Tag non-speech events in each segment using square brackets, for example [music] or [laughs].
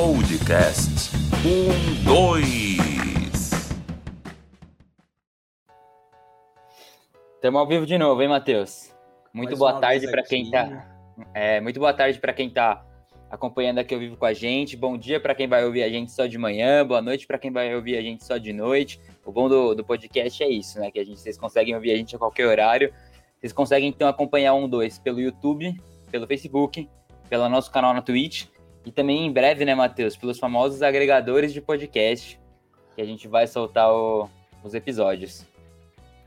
Podcast. Um, dois. Estamos ao vivo de novo, hein, Matheus? Muito Mais boa tarde para quem tá. É, muito boa tarde para quem tá acompanhando aqui ao vivo com a gente. Bom dia para quem vai ouvir a gente só de manhã. Boa noite para quem vai ouvir a gente só de noite. O bom do, do podcast é isso, né? Que a gente, vocês conseguem ouvir a gente a qualquer horário. Vocês conseguem então acompanhar um dois pelo YouTube, pelo Facebook, pelo nosso canal na Twitch e também em breve, né, Matheus, pelos famosos agregadores de podcast que a gente vai soltar o- os episódios.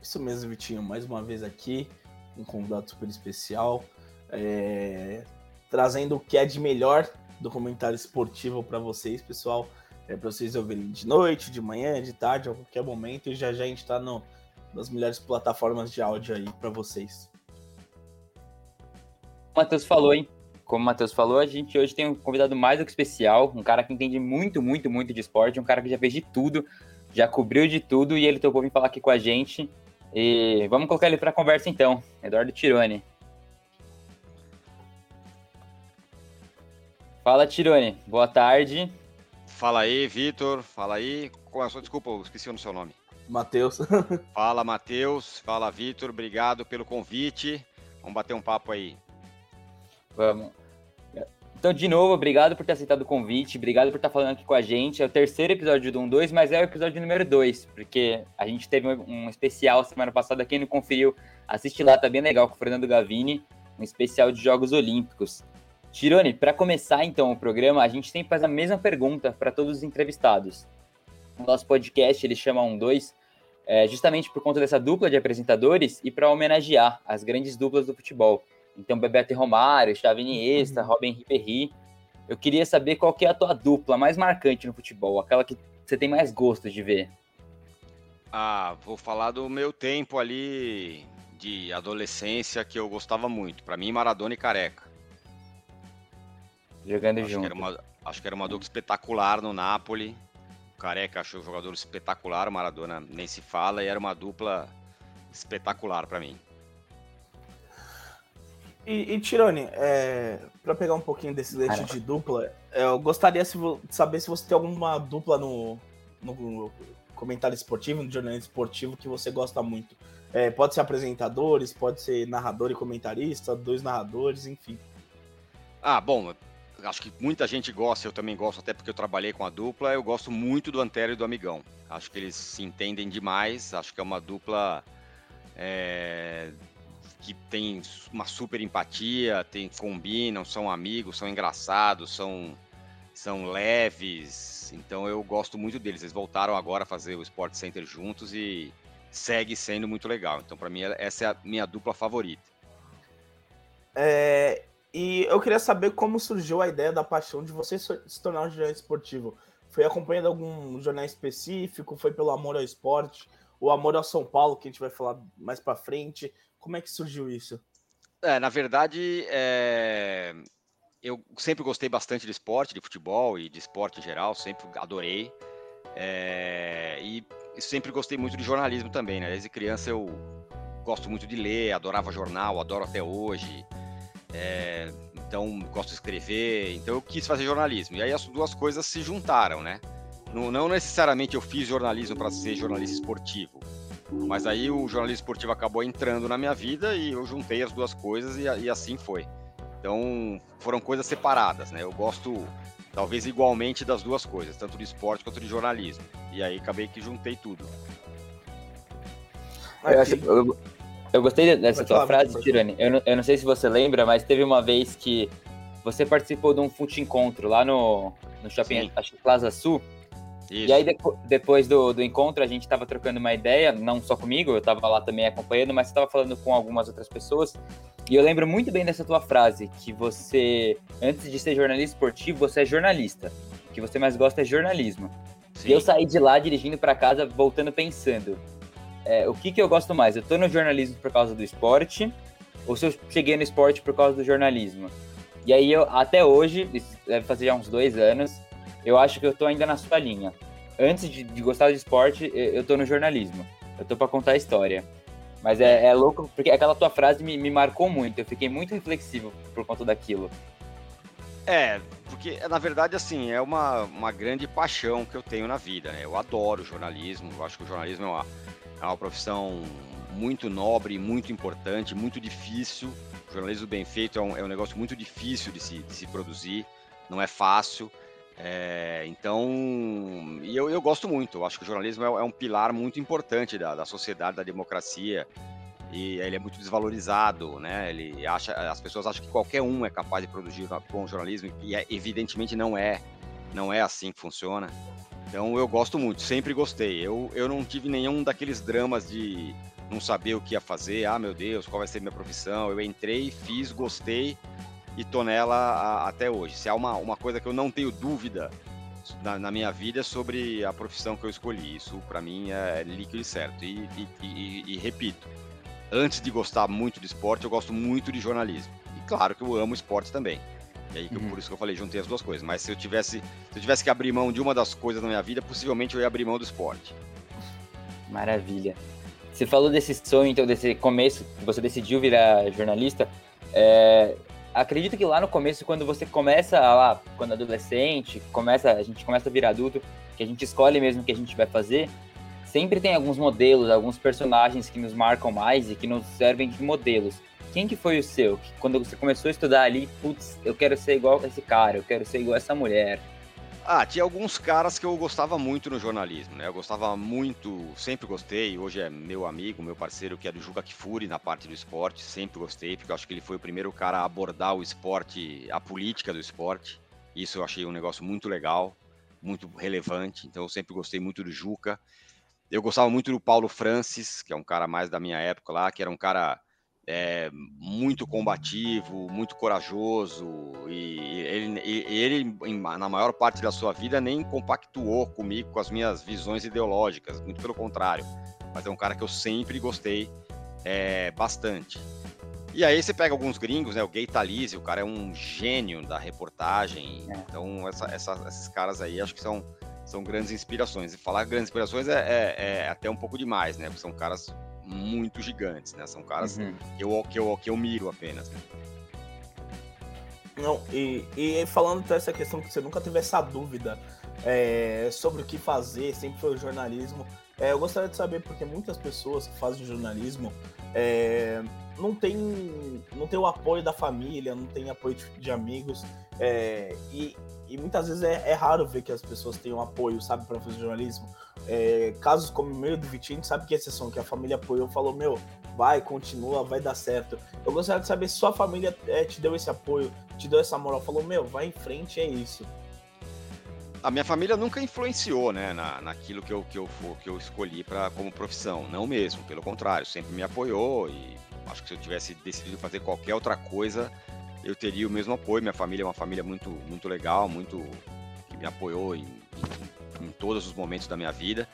Isso mesmo, Vitinho. Mais uma vez aqui, um convidado super especial, é, trazendo o que é de melhor do comentário esportivo para vocês, pessoal. É, para vocês ouvirem de noite, de manhã, de tarde, a qualquer momento. E já já a gente está nas melhores plataformas de áudio aí para vocês. o Matheus falou, hein? Como o Matheus falou, a gente hoje tem um convidado mais do que especial, um cara que entende muito, muito, muito de esporte, um cara que já fez de tudo, já cobriu de tudo e ele topou vir falar aqui com a gente. E vamos colocar ele para conversa então. Eduardo Tirone. Fala, Tirone. Boa tarde. Fala aí, Vitor. Fala aí. Desculpa? Eu esqueci o seu nome. Matheus, [laughs] Fala, Matheus. Fala, Vitor. Obrigado pelo convite. Vamos bater um papo aí. Vamos. Então, de novo, obrigado por ter aceitado o convite, obrigado por estar falando aqui com a gente. É o terceiro episódio do 1-2, mas é o episódio número 2, porque a gente teve um, especial semana passada. Quem não conferiu, assiste lá, tá bem legal, com o Fernando Gavini, um especial de Jogos Olímpicos. Tirone, para começar então o programa, a gente sempre faz a mesma pergunta para todos os entrevistados. O nosso podcast ele chama 1-2, é, justamente por conta dessa dupla de apresentadores e para homenagear as grandes duplas do futebol. Então, Bebeto e Romário, Xavi Iniesta, Robin Ribéry. Eu queria saber qual que é a tua dupla mais marcante no futebol, aquela que você tem mais gosto de ver. Ah, vou falar do meu tempo ali de adolescência que eu gostava muito. Pra mim, Maradona e Careca. Jogando Acho que, junto. era uma, acho que era uma dupla espetacular no Napoli. O Careca achou o jogador espetacular, o Maradona nem se fala, e era uma dupla espetacular pra mim. E, e Tirone, é, para pegar um pouquinho desse leite Cara. de dupla, é, eu gostaria de saber se você tem alguma dupla no, no comentário esportivo, no jornalismo esportivo que você gosta muito. É, pode ser apresentadores, pode ser narrador e comentarista, dois narradores, enfim. Ah, bom, acho que muita gente gosta, eu também gosto, até porque eu trabalhei com a dupla. Eu gosto muito do Antero e do Amigão. Acho que eles se entendem demais. Acho que é uma dupla é, que tem uma super empatia, tem, combinam, são amigos, são engraçados, são, são leves. Então eu gosto muito deles. Eles voltaram agora a fazer o Sport Center juntos e segue sendo muito legal. Então, para mim, essa é a minha dupla favorita. É, e eu queria saber como surgiu a ideia da paixão de você se tornar um jornalista esportivo. Foi acompanhando algum jornal específico? Foi pelo amor ao esporte? O amor ao São Paulo, que a gente vai falar mais pra frente? Como é que surgiu isso? É, na verdade, é, eu sempre gostei bastante de esporte, de futebol e de esporte em geral, sempre adorei. É, e sempre gostei muito de jornalismo também, né? Desde criança eu gosto muito de ler, adorava jornal, adoro até hoje. É, então, gosto de escrever, então eu quis fazer jornalismo. E aí as duas coisas se juntaram, né? Não, não necessariamente eu fiz jornalismo para ser jornalista esportivo, mas aí o jornalismo esportivo acabou entrando na minha vida e eu juntei as duas coisas e, e assim foi. Então foram coisas separadas, né? Eu gosto talvez igualmente das duas coisas, tanto de esporte quanto de jornalismo. E aí acabei que juntei tudo. Eu, acho- eu- eu gostei dessa Pode tua falar, frase, Tirone. Eu não, eu não sei se você lembra, mas teve uma vez que você participou de um fute encontro lá no, no shopping, acho que Plaza Sul. Isso. E aí, depo- depois do, do encontro, a gente tava trocando uma ideia, não só comigo, eu tava lá também acompanhando, mas você tava falando com algumas outras pessoas. E eu lembro muito bem dessa tua frase, que você, antes de ser jornalista esportivo, você é jornalista. O que você mais gosta é jornalismo. Sim. E eu saí de lá dirigindo pra casa, voltando pensando: é, o que, que eu gosto mais? Eu tô no jornalismo por causa do esporte, ou se eu cheguei no esporte por causa do jornalismo? E aí, eu, até hoje, isso deve fazer já uns dois anos, eu acho que eu tô ainda na sua linha. Antes de, de gostar de esporte, eu, tô no jornalismo. Eu tô pra contar a história. Mas é, é louco, porque aquela tua frase me, me marcou muito. Eu fiquei muito reflexivo por conta daquilo. É, porque na verdade assim é uma, uma grande paixão que eu tenho na vida. Né? Eu adoro jornalismo. Eu acho que o jornalismo é uma, é uma profissão muito nobre, muito importante, muito difícil. O jornalismo bem feito é um, é um negócio muito difícil de se, de se produzir. Não é fácil. É, então, e eu, eu gosto muito. Acho que o jornalismo é, é um pilar muito importante da, da sociedade, da democracia e ele é muito desvalorizado, né? Ele acha, as pessoas acham que qualquer um é capaz de produzir bom jornalismo e é, evidentemente não é, não é assim que funciona. Então eu gosto muito, sempre gostei. Eu, eu não tive nenhum daqueles dramas de não saber o que ia fazer, ah meu Deus, qual vai ser minha profissão. Eu entrei, fiz, gostei e tô nela a, até hoje. Se há uma, uma coisa que eu não tenho dúvida na, na, minha vida é sobre a profissão que eu escolhi. Isso para mim é líquido e certo. E, e, e, e repito, antes de gostar muito de esporte, eu gosto muito de jornalismo. E claro que eu amo esporte também. E aí, uhum. por isso que eu falei, juntei as duas coisas. Mas se eu tivesse, se eu tivesse que abrir mão de uma das coisas na minha vida, possivelmente eu ia abrir mão do esporte. Maravilha. Você falou desse sonho, então, desse começo, que você decidiu virar jornalista. É, acredito que lá no começo, quando você começa lá, quando adolescente, começa, a gente começa a virar adulto, que a gente escolhe mesmo o que a gente vai fazer, sempre tem alguns modelos, alguns personagens que nos marcam mais e que nos servem de modelos. Quem que foi o seu? Que quando você começou a estudar ali, putz, eu quero ser igual a esse cara, eu quero ser igual a essa mulher. Ah, tinha alguns caras que eu gostava muito no jornalismo, né? Eu gostava muito, sempre gostei, hoje é meu amigo, meu parceiro, que é do Juga Kifuri na parte do esporte, sempre gostei, porque eu acho que ele foi o primeiro cara a abordar o esporte, a política do esporte. Isso eu achei um negócio muito legal, muito relevante, então eu sempre gostei muito do Juca. Eu gostava muito do Paulo Francis, que é um cara mais da minha época lá, que era um cara é, muito combativo, muito corajoso, e ele, ele, na maior parte da sua vida, nem compactuou comigo com as minhas visões ideológicas, muito pelo contrário. Mas é um cara que eu sempre gostei é, bastante. E aí você pega alguns gringos, né? O Gay Talese, o cara é um gênio da reportagem. É. Então, essa, essa, esses caras aí acho que são são grandes inspirações. E falar grandes inspirações é, é, é, até um pouco demais, né? Porque são caras muito gigantes, né? São caras uhum. que, eu, que, eu, que eu miro apenas. Né? Não, e, e falando dessa questão que você nunca teve essa dúvida é, sobre o que fazer, sempre foi o jornalismo. É, eu gostaria de saber, porque muitas pessoas que fazem jornalismo é, não tem, não tem o apoio da família, não tem apoio de, de amigos. É, e, e muitas vezes é, é, raro ver que as pessoas tenham apoio, sabe, para fazer jornalismo. É, casos como o meu do Vitinho, sabe que é exceção, que a família apoiou, falou, meu, vai, continua, vai dar certo. Eu gostaria de saber se sua família é, te deu esse apoio, te deu essa moral, falou, meu, vai em frente, é isso. A minha família nunca influenciou, né, na, naquilo que eu, que eu, que eu escolhi para como profissão, não mesmo, pelo contrário, sempre me apoiou e acho que se eu tivesse decidido fazer qualquer outra coisa, eu teria o mesmo apoio. Minha família é uma família muito, muito legal, muito que me apoiou em, em, em todos os momentos da minha vida.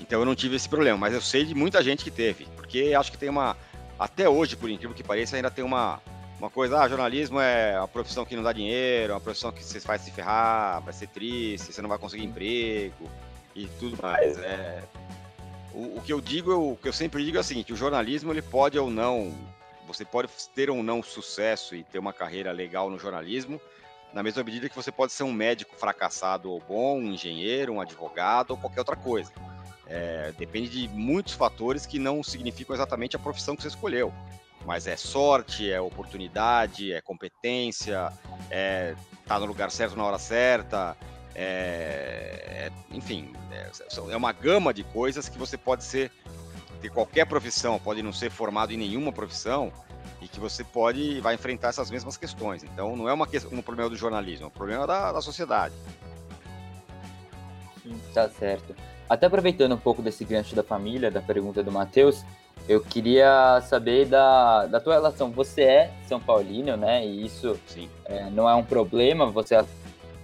Então eu não tive esse problema, mas eu sei de muita gente que teve, porque acho que tem uma até hoje, por incrível que pareça, ainda tem uma uma coisa, ah, jornalismo é uma profissão que não dá dinheiro, é uma profissão que você vai se ferrar, vai ser triste, você não vai conseguir emprego e tudo mais. É, o, o, que eu digo, o que eu sempre digo é o seguinte: o jornalismo ele pode ou não você pode ter ou não sucesso e ter uma carreira legal no jornalismo, na mesma medida que você pode ser um médico fracassado ou bom, um engenheiro, um advogado ou qualquer outra coisa. É, depende de muitos fatores que não significam exatamente a profissão que você escolheu. Mas é sorte, é oportunidade, é competência, é estar tá no lugar certo na hora certa, é, é, enfim, é, é uma gama de coisas que você pode ser ter qualquer profissão, pode não ser formado em nenhuma profissão, e que você pode vai enfrentar essas mesmas questões. Então, não é uma questão, um problema do jornalismo, é um problema da, da sociedade. Sim, tá certo. Até aproveitando um pouco desse gancho da família, da pergunta do Matheus, eu queria saber da, da tua relação. Você é São Paulino, né? E isso é, não é um problema, você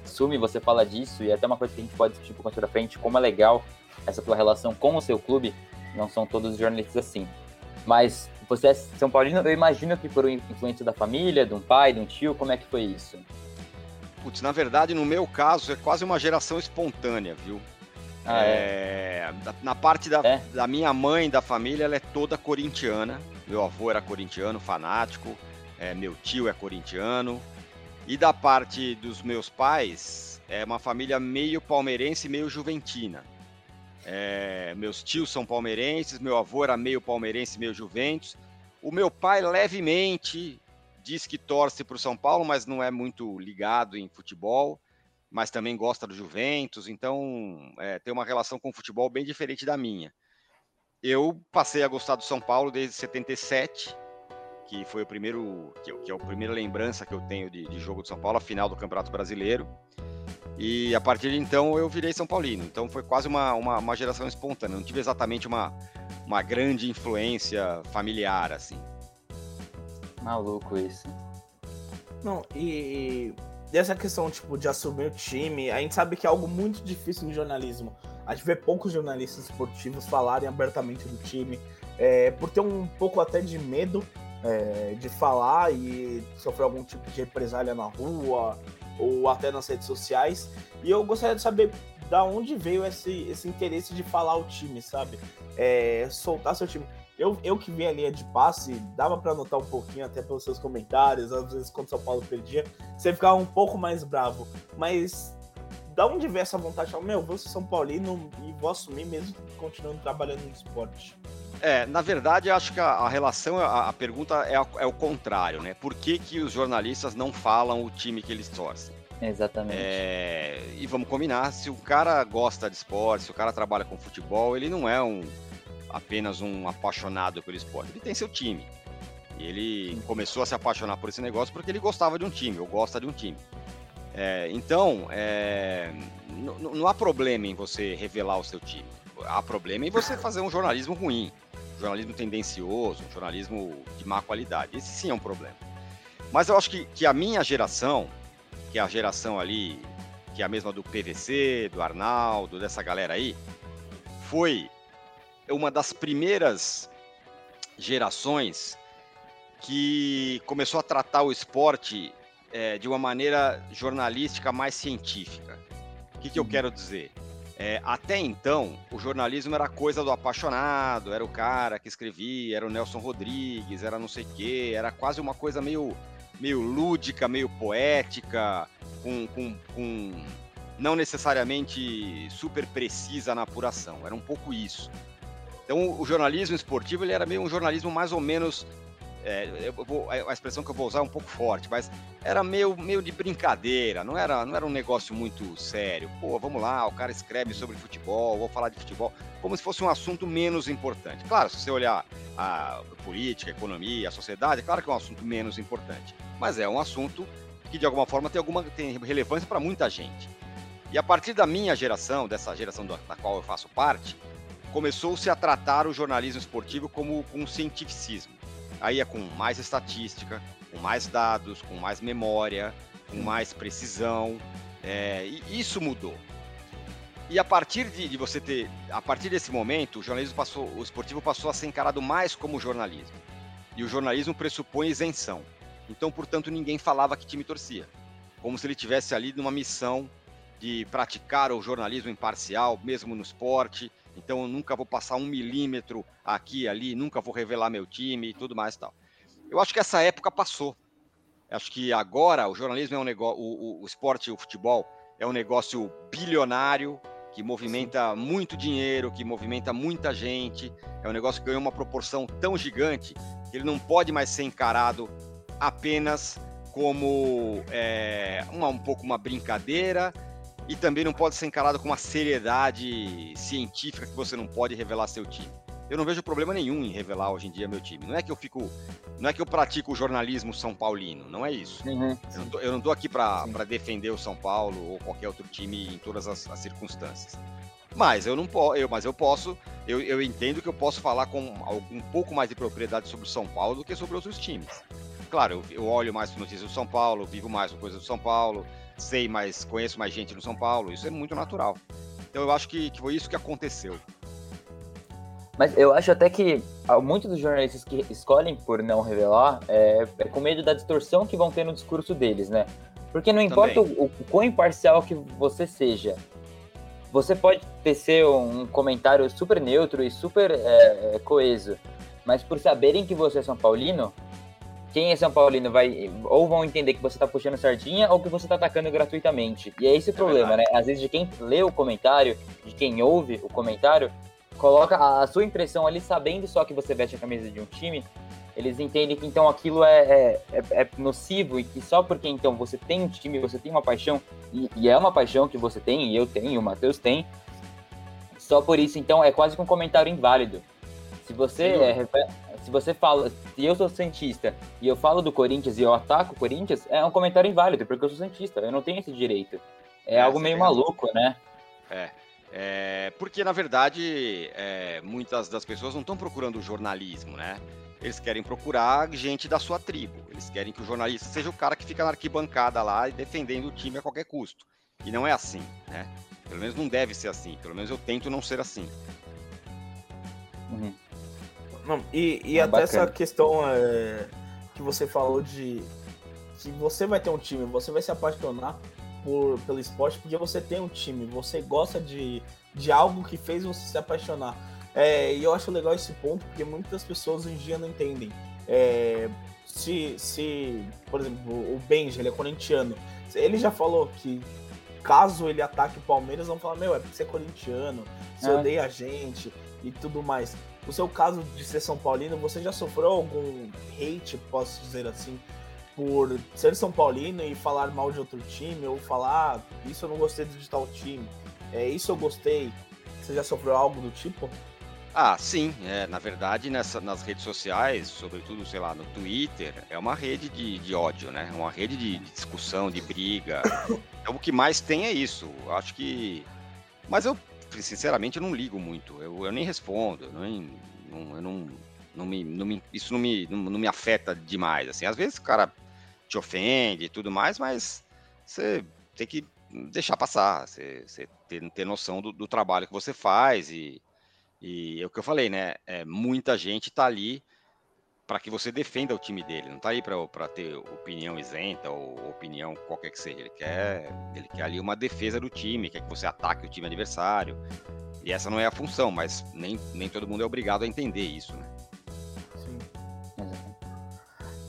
assume, você fala disso, e é até uma coisa que a gente pode discutir com a frente, como é legal essa tua relação com o seu clube não são todos jornalistas assim. Mas você é São Paulino, eu imagino que por influência da família, de um pai, de um tio, como é que foi isso? Putz, na verdade, no meu caso, é quase uma geração espontânea, viu? Ah, é... É... Na parte da, é? da minha mãe, da família, ela é toda corintiana. Meu avô era corintiano, fanático. É, meu tio é corintiano. E da parte dos meus pais, é uma família meio palmeirense, meio juventina. É, meus tios são palmeirenses, meu avô era meio palmeirense, meio Juventus. O meu pai levemente diz que torce para o São Paulo, mas não é muito ligado em futebol, mas também gosta do Juventus, então é, tem uma relação com o futebol bem diferente da minha. Eu passei a gostar do São Paulo desde 77, que foi o primeiro, que, que é a primeira lembrança que eu tenho de, de jogo do São Paulo, a final do Campeonato Brasileiro. E a partir de então eu virei São Paulino. Então foi quase uma, uma, uma geração espontânea. Não tive exatamente uma, uma grande influência familiar, assim. Maluco isso. Não, e, e essa questão, tipo, de assumir o time, a gente sabe que é algo muito difícil no jornalismo. A gente vê poucos jornalistas esportivos falarem abertamente do time, é, por ter um pouco até de medo é, de falar e sofrer algum tipo de represália na rua ou até nas redes sociais. E eu gostaria de saber da onde veio esse, esse interesse de falar o time, sabe? É, soltar seu time. Eu, eu que vi a linha de passe, dava para notar um pouquinho até pelos seus comentários, às vezes quando São Paulo perdia, você ficava um pouco mais bravo. Mas da onde veio essa vontade de falar, meu, vou ser São Paulino e vou assumir mesmo continuando trabalhando no esporte? É, na verdade, eu acho que a, a relação, a, a pergunta é, a, é, o contrário, né? Por que, que os jornalistas não falam o time que eles torcem? Exatamente. É, e vamos combinar, se o cara gosta de esporte, se o cara trabalha com futebol, ele não é um apenas um apaixonado pelo esporte, ele tem seu time. E ele começou a se apaixonar por esse negócio porque ele gostava de um time, ou gosta de um time. É, então, é, não há problema em você revelar o seu time. Há problema em você fazer um jornalismo ruim jornalismo tendencioso, um jornalismo de má qualidade. Esse sim é um problema. Mas eu acho que, que a minha geração, que é a geração ali, que é a mesma do PVC, do Arnaldo, dessa galera aí, foi uma das primeiras gerações que começou a tratar o esporte é, de uma maneira jornalística mais científica. O que, que eu uhum. quero dizer? É, até então, o jornalismo era coisa do apaixonado, era o cara que escrevia, era o Nelson Rodrigues, era não sei o quê, era quase uma coisa meio, meio lúdica, meio poética, com, com, com não necessariamente super precisa na apuração, era um pouco isso. Então, o jornalismo esportivo ele era meio um jornalismo mais ou menos é, vou, a expressão que eu vou usar é um pouco forte, mas era meio, meio de brincadeira, não era, não era um negócio muito sério. Pô, vamos lá, o cara escreve sobre futebol, vou falar de futebol, como se fosse um assunto menos importante. Claro, se você olhar a política, a economia, a sociedade, é claro que é um assunto menos importante, mas é um assunto que de alguma forma tem, alguma, tem relevância para muita gente. E a partir da minha geração, dessa geração da, qual eu faço parte, começou-se a tratar o jornalismo esportivo como um cientificismo aí é com mais estatística, com mais dados, com mais memória, com mais precisão. É, e isso mudou. E a partir de, de, você ter, a partir desse momento, o jornalismo passou, o esportivo passou a ser encarado mais como jornalismo. E o jornalismo pressupõe isenção. Então, portanto, ninguém falava que time torcia, como se ele tivesse ali numa missão de praticar o jornalismo imparcial, mesmo no esporte, então eu nunca vou passar um milímetro aqui ali, nunca vou revelar meu time e tudo mais e tal. Eu acho que essa época passou. Acho que agora o jornalismo é um negócio, o, o, esporte, o futebol é um negócio bilionário que movimenta muito dinheiro, que movimenta muita gente. É um negócio que ganhou uma proporção tão gigante que ele não pode mais ser encarado apenas como é, uma, um pouco uma brincadeira e também não pode ser encarado com uma seriedade científica que você não pode revelar seu time. Eu não vejo problema nenhum em revelar hoje em dia meu time. Não é que eu fico, não é que eu pratico o jornalismo são paulino, não é isso. Uhum. Eu, não tô, aqui para defender o São Paulo ou qualquer outro time em todas as, as circunstâncias. Mas eu não posso, eu, mas eu posso, eu, eu entendo que eu posso falar com um pouco mais de propriedade sobre o São Paulo do que sobre outros times. Claro, eu, eu olho mais notícias do São Paulo, vivo mais coisas do São Paulo, sei mais, conheço mais gente no São Paulo, isso é muito natural. Então eu acho que, que foi isso que aconteceu. Mas eu acho até que muitos dos jornalistas que escolhem por não revelar é, é, com medo da distorção que vão ter no discurso deles, né? Porque não importa o, o, quão imparcial que você seja, você pode ter ser um comentário super neutro e super é, é, coeso, mas por saberem que você é São Paulino, quem é São Paulino vai ou vão entender que você tá puxando sardinha ou que você tá atacando gratuitamente. E é esse o problema, né? Às vezes de quem lê o comentário, de quem ouve o comentário, coloca a, a sua impressão ali sabendo só que você veste a camisa de um time, eles entendem que então aquilo é, é, é, é nocivo e que só porque então você tem um time, você tem uma paixão, e, e é uma paixão que você tem, e eu tenho, e o Matheus tem, só por isso então é quase que um comentário inválido. Se você é, se você fala, se eu sou cientista e eu falo do Corinthians e eu ataco o Corinthians, é um comentário inválido, porque eu sou cientista, eu não tenho esse direito. É, é algo meio maluco, né? É. é porque, na verdade, é, muitas das pessoas não estão procurando jornalismo, né? Eles querem procurar gente da sua tribo. Eles querem que o jornalista seja o cara que fica na arquibancada lá e defendendo o time a qualquer custo. E não é assim, né? Pelo menos não deve ser assim. Pelo menos eu tento não ser assim. Uhum. Não, e, e é até bacana. essa questão é, que você falou de que você vai ter um time, você vai se apaixonar por, pelo esporte porque você tem um time, você gosta de, de algo que fez você se apaixonar. É, e eu acho legal esse ponto porque muitas pessoas hoje em dia não entendem. É, se, se, por exemplo, o Benji, ele é corintiano, ele já falou que caso ele ataque o Palmeiras, vão falar: Meu, é porque você é corintiano, você é. odeia a gente e tudo mais. No seu caso de ser São Paulino, você já sofreu algum hate, posso dizer assim, por ser São Paulino e falar mal de outro time, ou falar ah, isso eu não gostei de tal time, é isso eu gostei. Você já sofreu algo do tipo? Ah, sim. É, na verdade, nessa, nas redes sociais, sobretudo, sei lá, no Twitter, é uma rede de, de ódio, né? Uma rede de, de discussão, de briga. [coughs] Então, o que mais tem é isso. Acho que. Mas eu sinceramente, eu não ligo muito. Eu, eu nem respondo. Eu não, não, eu não, não, me, não me, isso não me, não, não, me afeta demais. Assim, às vezes o cara te ofende e tudo mais, mas você tem que deixar passar. Você, você ter, ter noção do, do trabalho que você faz e, e é o que eu falei, né? É, muita gente está ali para que você defenda o time dele. Não está aí para ter opinião isenta ou opinião qualquer que seja. Ele quer, ele quer ali uma defesa do time, quer que você ataque o time adversário. E essa não é a função, mas nem, nem todo mundo é obrigado a entender isso, né? Sim.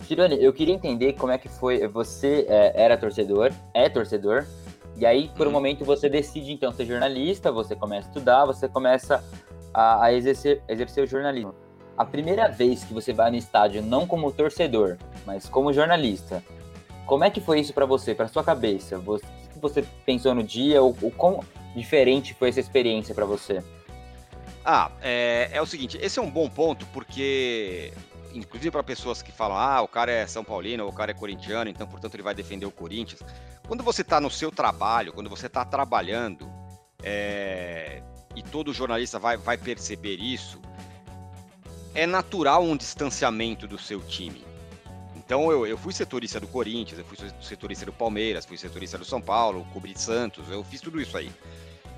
Tirone, eu queria entender como é que foi. Você é, era torcedor, é torcedor, e aí, por um uhum. momento, você decide então ser jornalista, você começa a estudar, você começa a, a exercer, exercer o jornalismo a primeira vez que você vai no estádio, não como torcedor, mas como jornalista, como é que foi isso para você, para sua cabeça? O que você pensou no dia? O, o quão diferente foi essa experiência para você? Ah, é, é, o seguinte, esse é um bom ponto porque, inclusive para pessoas que falam, ah, o cara é São Paulino, ou o cara é corintiano, então portanto ele vai defender o Corinthians. Quando você está no seu trabalho, quando você está trabalhando, é, e todo jornalista vai, vai perceber isso, é natural um distanciamento do seu time. Então eu, eu fui setorista do Corinthians, eu fui setorista do Palmeiras, fui setorista do São Paulo, cobri Santos, eu fiz tudo isso aí.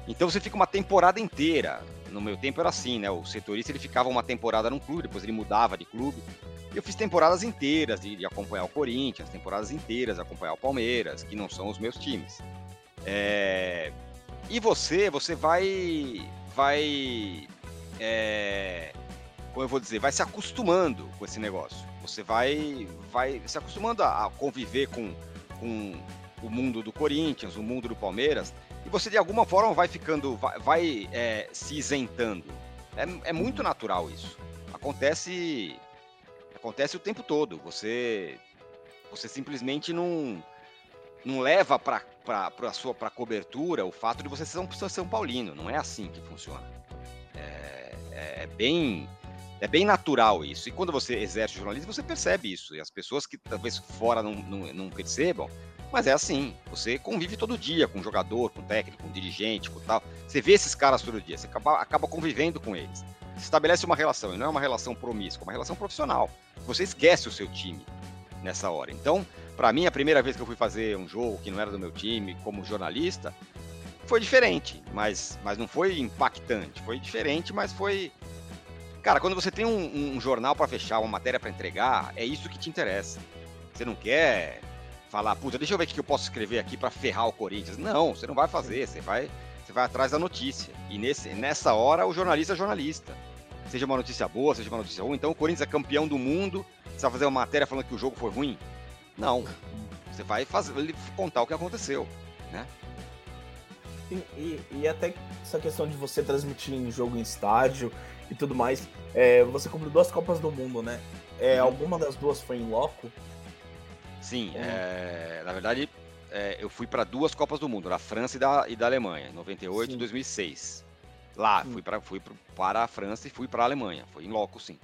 Então você fica uma temporada inteira. No meu tempo era assim, né? O setorista ele ficava uma temporada num clube, depois ele mudava de clube. Eu fiz temporadas inteiras de, de acompanhar o Corinthians, temporadas inteiras de acompanhar o Palmeiras, que não são os meus times. É... E você, você vai, vai é como eu vou dizer, vai se acostumando com esse negócio. Você vai, vai se acostumando a, conviver com, com o mundo do Corinthians, o mundo do Palmeiras, e você de alguma forma vai ficando, vai, vai é, se isentando. É, é muito natural isso. Acontece, acontece o tempo todo. Você, você simplesmente não, não leva para para sua para cobertura o fato de você ser um São Paulino. Não é assim que funciona. É, é, é bem é bem natural isso. E quando você exerce jornalismo, você percebe isso. E as pessoas que talvez fora não, não, não percebam, mas é assim. Você convive todo dia com jogador, com técnico, com dirigente, com tal. Você vê esses caras todo dia, você acaba, acaba convivendo com eles. Você estabelece uma relação, e não é uma relação promíscua, é uma relação profissional. Você esquece o seu time nessa hora. Então, para mim, a primeira vez que eu fui fazer um jogo que não era do meu time, como jornalista, foi diferente, mas, mas não foi impactante. Foi diferente, mas foi Cara, quando você tem um, um jornal para fechar, uma matéria para entregar, é isso que te interessa. Você não quer falar, puta, deixa eu ver o que eu posso escrever aqui para ferrar o Corinthians. Não, você não vai fazer, você vai, você vai atrás da notícia. E nesse, nessa hora, o jornalista é jornalista. Seja uma notícia boa, seja uma notícia ruim. Então, o Corinthians é campeão do mundo, vai fazer uma matéria falando que o jogo foi ruim? Não. Você vai fazer, contar o que aconteceu, né? E, e, e, até essa questão de você transmitir em jogo em estádio e tudo mais. É, você cobriu duas Copas do Mundo, né? É, uhum. Alguma das duas foi em loco? Sim, é, na verdade, é, eu fui para duas Copas do Mundo, da França e da, e da Alemanha, 98 sim. e 2006. Lá, sim. fui, pra, fui para a França e fui para a Alemanha. Foi em loco, sim.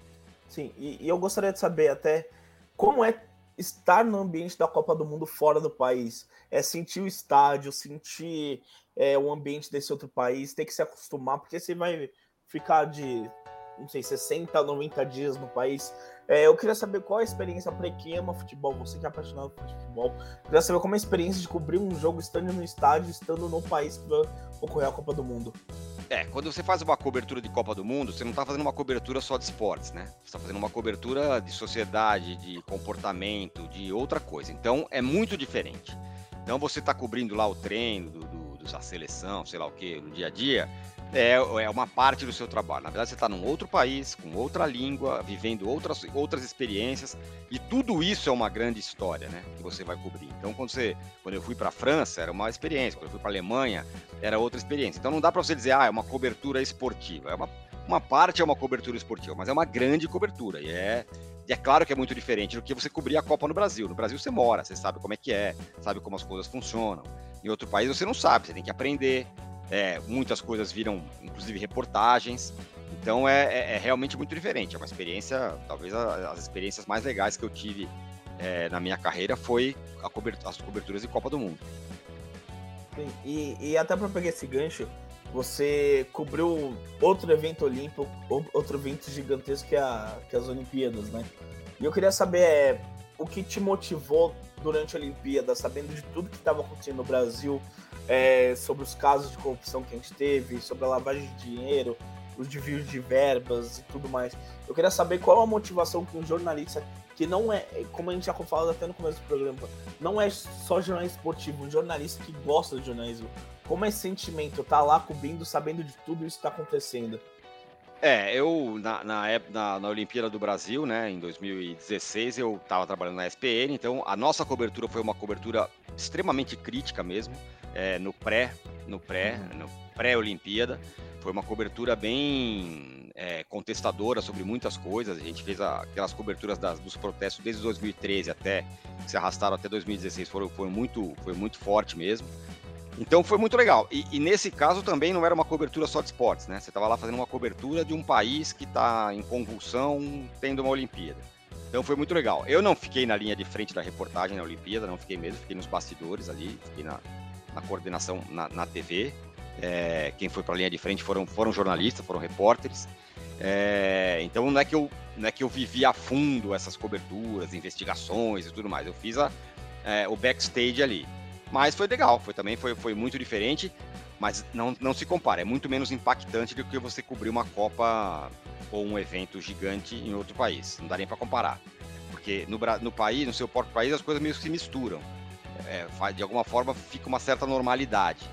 Sim, e, e, eu gostaria de saber até como é estar no ambiente da Copa do Mundo fora do país. É sentir o estádio, sentir é, o ambiente desse outro país, ter que se acostumar, porque você vai ficar de, não sei, 60, 90 dias no país. É, eu queria saber qual a experiência para quem ama futebol, você que é apaixonado por futebol. Eu queria saber como é a experiência de cobrir um jogo estando no estádio, estando no país que vai ocorrer a Copa do Mundo. É, quando você faz uma cobertura de Copa do Mundo, você não está fazendo uma cobertura só de esportes, né? Você está fazendo uma cobertura de sociedade, de comportamento, de outra coisa. Então é muito diferente. Então você está cobrindo lá o treino do, do, da seleção, sei lá o que, no dia a dia, é, é uma parte do seu trabalho. Na verdade, você está num outro país, com outra língua, vivendo outras, outras experiências, e tudo isso é uma grande história, né? Que você vai cobrir. Então, quando, você, quando eu fui para a França, era uma experiência, quando eu fui para a Alemanha, era outra experiência. Então, não dá para você dizer, ah, é uma cobertura esportiva. É uma, uma parte é uma cobertura esportiva, mas é uma grande cobertura, e é, e é claro que é muito diferente do que você cobrir a Copa no Brasil. No Brasil você mora, você sabe como é que é, sabe como as coisas funcionam. Em outro país você não sabe, você tem que aprender. É, muitas coisas viram, inclusive, reportagens. Então é, é, é, realmente muito diferente. É uma experiência, talvez a, as experiências mais legais que eu tive é, na minha carreira foi cobertura, as coberturas de Copa do Mundo. Sim, e, e até para pegar esse gancho, você cobriu outro evento olímpico, outro evento gigantesco que, é a, que as Olimpíadas, né? E eu queria saber é, o que te motivou durante a Olimpíada, sabendo de tudo que estava acontecendo no Brasil, é, sobre os casos de corrupção que a gente teve, sobre a lavagem de dinheiro, os desvios de verbas e tudo mais. Eu queria saber qual a motivação que um jornalista, que não é, como a gente já falou até no começo do programa, não é só jornalista esportivo, um jornalista que gosta de jornalismo. Como é esse sentimento, tá lá cobrindo, sabendo de tudo isso que está acontecendo? É, eu na, na, na, na, Olimpíada do Brasil, né, em 2016, eu estava trabalhando na SPN, então a nossa cobertura foi uma cobertura extremamente crítica mesmo, é, no pré, no pré, uhum. no pré-Olimpíada, foi uma cobertura bem é, contestadora sobre muitas coisas. A gente fez a, aquelas coberturas das, dos protestos desde 2013 até que se arrastaram até 2016, foram, foi muito, foi muito forte mesmo. Então foi muito legal. E, e, nesse caso também não era uma cobertura só de esportes, né? Você estava lá fazendo uma cobertura de um país que está em convulsão, tendo uma Olimpíada. Então foi muito legal. Eu não fiquei na linha de frente da reportagem na Olimpíada, não fiquei mesmo, fiquei nos bastidores ali, fiquei na, na coordenação na, na TV. É, quem foi para a linha de frente foram, foram jornalistas, foram repórteres. É, então não é que eu não é que eu vivi a fundo essas coberturas, investigações e tudo mais. Eu fiz a, é, o backstage ali. Mas foi legal, foi também foi, foi muito diferente, mas não, não se compara, é muito menos impactante do que você cobrir uma Copa ou um evento gigante em outro país. Não dá nem para comparar. Porque no, no país, no seu próprio país, as coisas meio que se misturam. É, de alguma forma fica uma certa normalidade.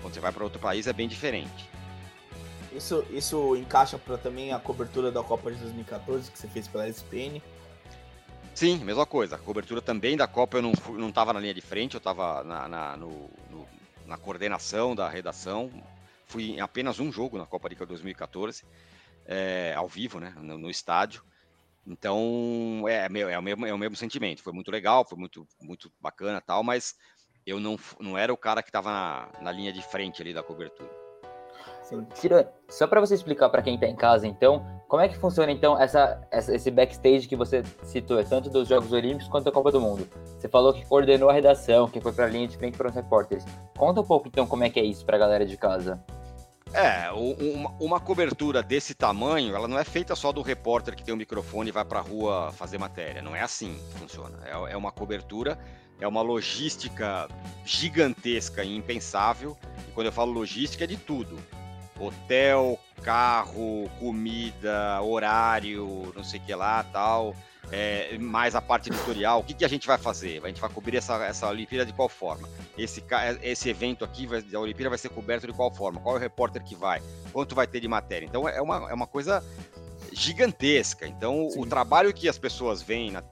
Quando você vai para outro país é bem diferente. Isso, isso encaixa para também a cobertura da Copa de 2014 que você fez pela ESPN. Sim, mesma coisa. A cobertura também da Copa eu não, não tava na linha de frente, eu estava na, na, na coordenação da redação. Fui em apenas um jogo na Copa de 2014, é, ao vivo, né, no, no estádio. Então, é, é, é, o mesmo, é o mesmo sentimento. Foi muito legal, foi muito, muito bacana tal, mas eu não, não era o cara que estava na, na linha de frente ali da cobertura. Tira, só para você explicar para quem está em casa, então, como é que funciona então essa, essa, esse backstage que você citou, tanto dos Jogos Olímpicos quanto da Copa do Mundo? Você falou que coordenou a redação, que foi para a linha de frente para os repórteres. Conta um pouco então como é que é isso para a galera de casa. É, uma, uma, cobertura desse tamanho, ela não é feita só do repórter que tem um microfone e vai para a rua fazer matéria. Não é assim que funciona. É, é uma cobertura, é uma logística gigantesca e impensável. E quando eu falo logística, é de tudo hotel, carro, comida, horário, não sei o que lá, tal. É, mais a parte editorial, o que, que a gente vai fazer? A gente vai cobrir essa, essa Olimpíada de qual forma? Esse, esse evento aqui, vai, a Olimpíada vai ser coberto de qual forma? Qual é o repórter que vai? Quanto vai ter de matéria? Então é uma, é uma coisa gigantesca. Então, Sim. o trabalho que as pessoas veem na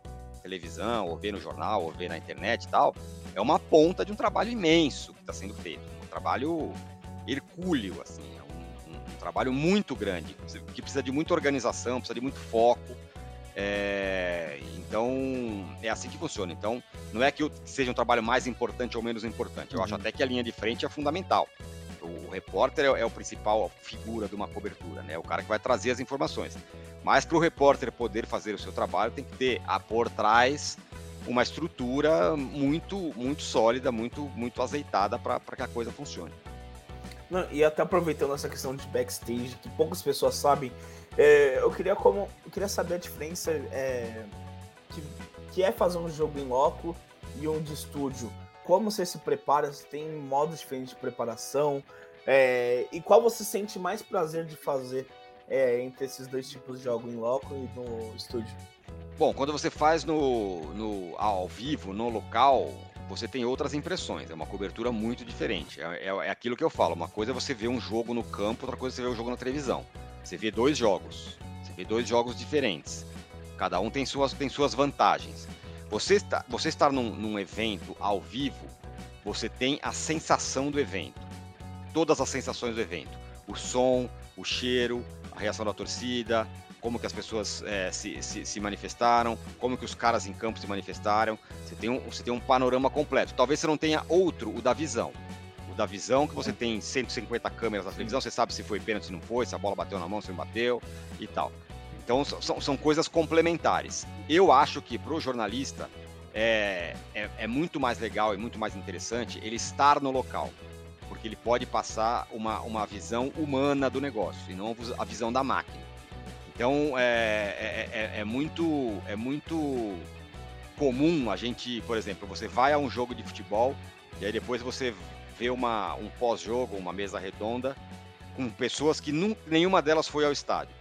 televisão, ou vê no jornal, ou vê na internet e tal, é uma ponta de um trabalho imenso que está sendo feito. Um trabalho hercúleo, assim, é trabalho muito grande, que precisa de muita organização, precisa de muito foco. É, então, é assim que funciona. Então, não é que seja um trabalho mais importante ou menos importante. Eu uhum. acho até que a linha de frente é fundamental. O repórter é, é o principal figura de uma cobertura, né? O cara que vai trazer as informações. Mas para o repórter poder fazer o seu trabalho, tem que ter a por trás uma estrutura muito, muito sólida, muito, muito azeitada para que a coisa funcione. Não, e até aproveitando essa questão de backstage, que poucas pessoas sabem, é, eu, queria como, eu queria saber a diferença é, que, que é fazer um jogo em loco e um de estúdio. Como você se prepara? Se tem modos diferentes de preparação? É, e qual você sente mais prazer de fazer é, entre esses dois tipos de jogo, em loco e no estúdio? Bom, quando você faz no, no ao vivo, no local, você tem outras impressões. É uma cobertura muito diferente. É, é, é, aquilo que eu falo. Uma coisa é você ver um jogo no campo, outra coisa é você ver o um jogo na televisão. Você vê dois jogos. Você vê dois jogos diferentes. Cada um tem suas, tem suas vantagens. Você, está, você estar num, num evento ao vivo, você tem a sensação do evento. Todas as sensações do evento. O som, o cheiro, a reação da torcida, como que as pessoas é, se, se, se, manifestaram, como que os caras em campo se manifestaram. Você tem, um, você tem um panorama completo. Talvez você não tenha outro, o da visão. O da visão, que você tem 150 câmeras na televisão, você sabe se foi pênalti, se não foi, se a bola bateu na mão, se não bateu e tal. Então são, são coisas complementares. Eu acho que para o jornalista é, é, é muito mais legal e muito mais interessante ele estar no local porque ele pode passar uma, uma visão humana do negócio e não a visão da máquina. Então é, é, é, é, muito é muito comum a gente, por exemplo, você vai a um jogo de futebol e aí depois você vê uma, um pós-jogo, uma mesa redonda com pessoas que nenhuma delas foi ao estádio.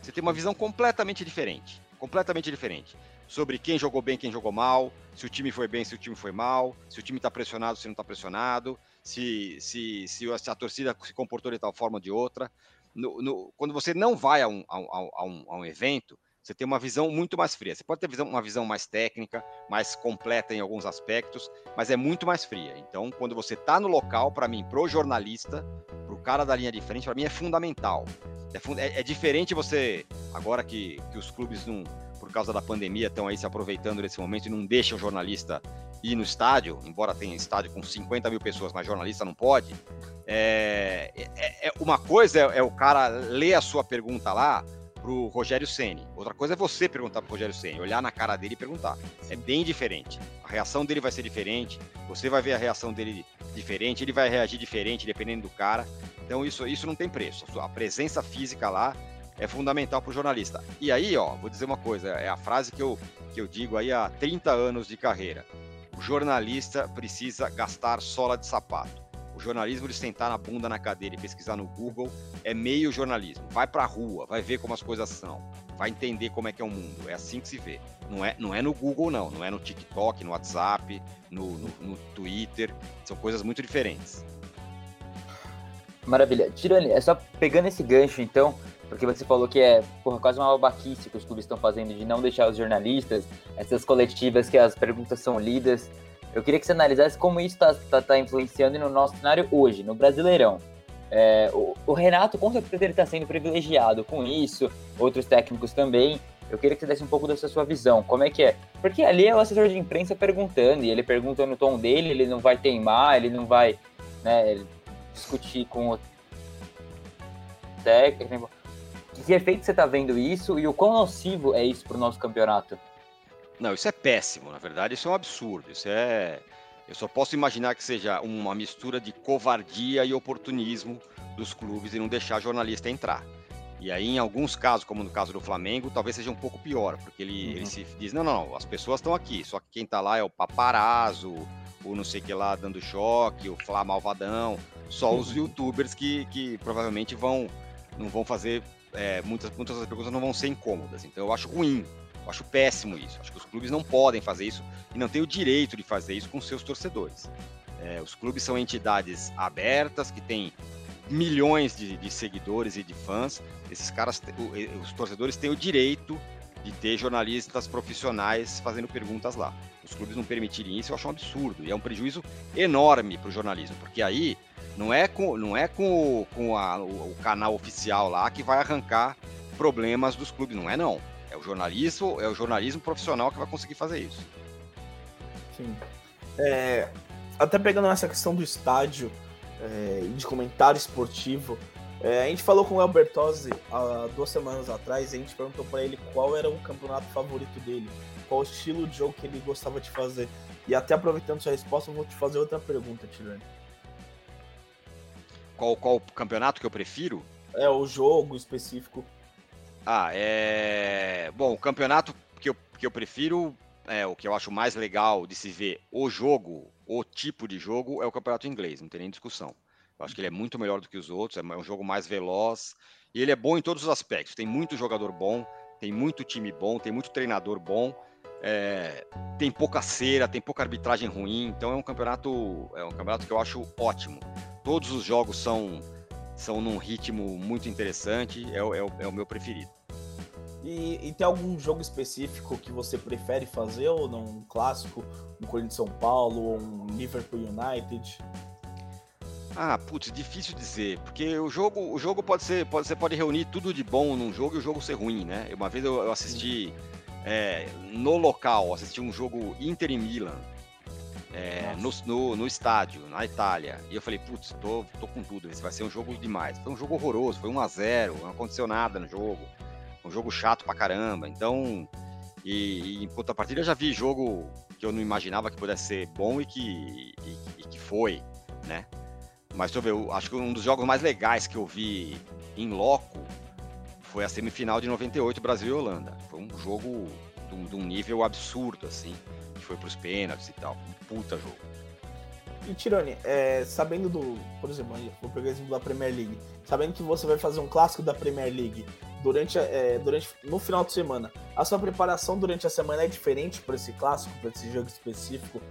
Você tem uma visão completamente diferente, completamente diferente sobre quem jogou bem, quem jogou mal, se o time foi bem, se o time foi mal, se o time está pressionado, se não está pressionado, se, se, se a torcida se comportou de tal forma ou de outra no, no, quando você não vai a um, a, a, um, a um evento, você tem uma visão muito mais fria. Você pode ter uma visão mais técnica, mais completa em alguns aspectos, mas é muito mais fria. Então, quando você está no local, para mim, pro jornalista, pro cara da linha de frente, para mim é fundamental. É, é, é, diferente você, agora que, que os clubes não, por causa da pandemia, estão aí se aproveitando desse momento e não deixam o jornalista ir no estádio, embora tenha estádio com 50 mil pessoas, mas jornalista não pode. É, é, é uma coisa é, é, o cara ler a sua pergunta lá pro Rogério Ceni. Outra coisa é você perguntar pro Rogério Ceni, olhar na cara dele e perguntar. É bem diferente. A reação dele vai ser diferente. Você vai ver a reação dele diferente. Ele vai reagir diferente dependendo do cara. Então isso, isso não tem preço. A presença física lá é fundamental para o jornalista. E aí, ó, vou dizer uma coisa, é a frase que eu, que eu digo aí há 30 anos de carreira. O jornalista precisa gastar sola de sapato. O jornalismo de sentar na bunda na cadeira e pesquisar no Google é meio jornalismo. Vai para a rua, vai ver como as coisas são, vai entender como é que é o mundo. É assim que se vê. Não é, não é no Google, não. Não é no TikTok, no WhatsApp, no, no, no Twitter. São coisas muito diferentes. Maravilha. Tirani, é só pegando esse gancho, então, porque você falou que é porra, quase uma babaquice que os clubes estão fazendo de não deixar os jornalistas, essas coletivas que as perguntas são lidas. Eu queria que você analisasse como isso está tá, tá influenciando no nosso cenário hoje, no Brasileirão. É, o, o, Renato, com certeza, ele está sendo privilegiado com isso, outros técnicos também. Eu queria que você desse um pouco dessa sua visão. Como é que é? Porque ali é o assessor de imprensa perguntando, e ele pergunta no tom dele, ele não vai teimar, ele não vai né, discutir com o técnico que efeito você está vendo isso e o quão nocivo é isso para o nosso campeonato? Não, isso é péssimo, na verdade, isso é um absurdo. Isso é. Eu só posso imaginar que seja uma mistura de covardia e oportunismo dos clubes e não deixar jornalista entrar. E aí, em alguns casos, como no caso do Flamengo, talvez seja um pouco pior, porque ele, uhum. ele se diz: não, não, não, as pessoas estão aqui, só que quem está lá é o paparazzo, o não sei que lá dando choque, o Flá Malvadão, só os uhum. youtubers que, que provavelmente vão não vão fazer é, muitas, muitas das perguntas não vão ser incômodas. Então eu acho ruim, eu acho péssimo isso. Acho que os clubes não podem fazer isso e não têm o direito de fazer isso com seus torcedores. É, os clubes são entidades abertas que têm milhões de, de, seguidores e de fãs. Esses caras, os torcedores têm o direito de ter jornalistas profissionais fazendo perguntas lá. Os clubes não permitirem isso, eu acho um absurdo. E é um prejuízo enorme para o jornalismo, porque aí não é com, não é com, com a, o, o, canal oficial lá que vai arrancar problemas dos clubes, não é não. É o jornalismo, é o jornalismo profissional que vai conseguir fazer isso. Sim. É, até pegando essa questão do estádio é, e de comentário esportivo, é, a gente falou com o Albertosi há duas semanas atrás e a gente perguntou para ele qual era o campeonato favorito dele, qual o estilo de jogo que ele gostava de fazer. E até aproveitando sua resposta, eu vou te fazer outra pergunta, Tirani. Qual, qual campeonato que eu prefiro? É, o jogo específico. Ah, é. Bom, o campeonato que eu, que eu prefiro, é, o que eu acho mais legal de se ver o jogo, o tipo de jogo, é o campeonato inglês, não tem nem discussão. Eu acho que ele é muito melhor do que os outros, é um jogo mais veloz e ele é bom em todos os aspectos. Tem muito jogador bom, tem muito time bom, tem muito treinador bom, é, tem pouca cera, tem pouca arbitragem ruim. Então é um campeonato, é um campeonato que eu acho ótimo. Todos os jogos são são num ritmo muito interessante. É, é, é o meu preferido. E, e, tem algum jogo específico que você prefere fazer ou não? Um clássico, um Corinthians São Paulo ou um Liverpool United? Ah, putz, difícil dizer, porque o jogo, o jogo pode ser, pode, você pode reunir tudo de bom num jogo e o jogo ser ruim, né? Uma vez eu, eu assisti é, no local, assisti um jogo Inter e Milan, é, no, no, no, estádio, na Itália, e eu falei, putz, tô, tô com tudo, esse vai ser um jogo demais. Foi um jogo horroroso, foi 1 a 0 não aconteceu nada no jogo, um jogo chato pra caramba, então... E, e em contrapartida eu já vi jogo que eu não imaginava que pudesse ser bom e que, e, e que foi, né? Mas deixa eu ver, eu acho que um dos jogos mais legais que eu vi em loco foi a semifinal de 98 Brasil e Holanda. Foi um jogo de um, nível absurdo, assim, que foi para os pênaltis e tal. Um puta jogo. E Tirone, é, sabendo do, por exemplo, vou o exemplo da Premier League, sabendo que você vai fazer um clássico da Premier League durante, é, durante no final de semana, a sua preparação durante a semana é diferente para esse clássico, para esse jogo específico?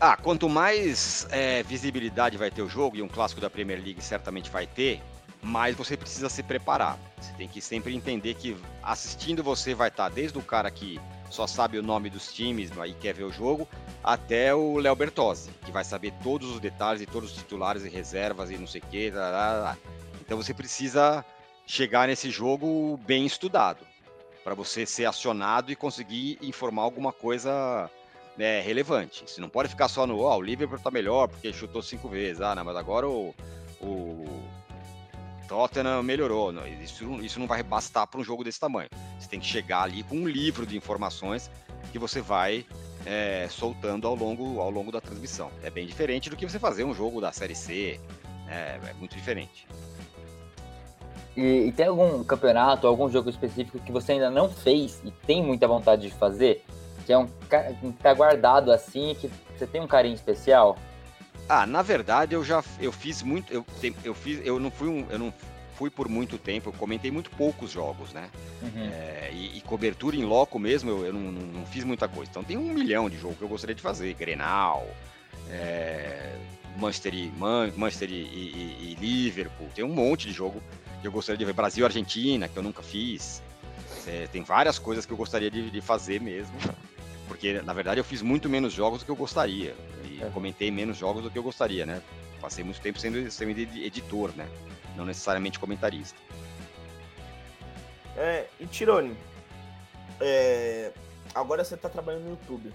Ah, quanto mais é, visibilidade vai ter o jogo, e um clássico da Premier League certamente vai ter, mais você precisa se preparar. Você tem que sempre entender que assistindo você vai estar desde o cara que só sabe o nome dos times e quer ver o jogo, até o Léo Bertozzi, que vai saber todos os detalhes e todos os titulares e reservas e não sei o que. Então você precisa chegar nesse jogo bem estudado, para você ser acionado e conseguir informar alguma coisa né, relevante. Você não pode ficar só no, ó, oh, o Liverpool tá melhor porque chutou cinco vezes. Ah, não, mas agora o, o Tottenham melhorou. Isso, isso não vai bastar para um jogo desse tamanho. Você tem que chegar ali com um livro de informações que você vai é, soltando ao longo, ao longo da transmissão. É bem diferente do que você fazer um jogo da Série C. Né, é muito diferente. E, e, tem algum campeonato, algum jogo específico que você ainda não fez e tem muita vontade de fazer? que é um que tá guardado assim, que você tem um carinho especial? Ah, na verdade eu já eu fiz muito, eu, eu fiz, eu não fui um, eu não fui por muito tempo, eu comentei muito poucos jogos, né? Uhum. É, e, e, cobertura em loco mesmo, eu, eu não, não, não, fiz muita coisa. Então tem um milhão de jogos que eu gostaria de fazer, Grenal, é, Manchester, Man, Manchester e, e, e, Liverpool, tem um monte de jogo que eu gostaria de ver. Brasil Argentina, que eu nunca fiz. É, tem várias coisas que eu gostaria de, de fazer mesmo. [laughs] Porque, na verdade, eu fiz muito menos jogos do que eu gostaria. E é. comentei menos jogos do que eu gostaria, né? Passei muito tempo sendo, sendo editor, né? Não necessariamente comentarista. É, e Tirone, é, agora você está trabalhando no YouTube.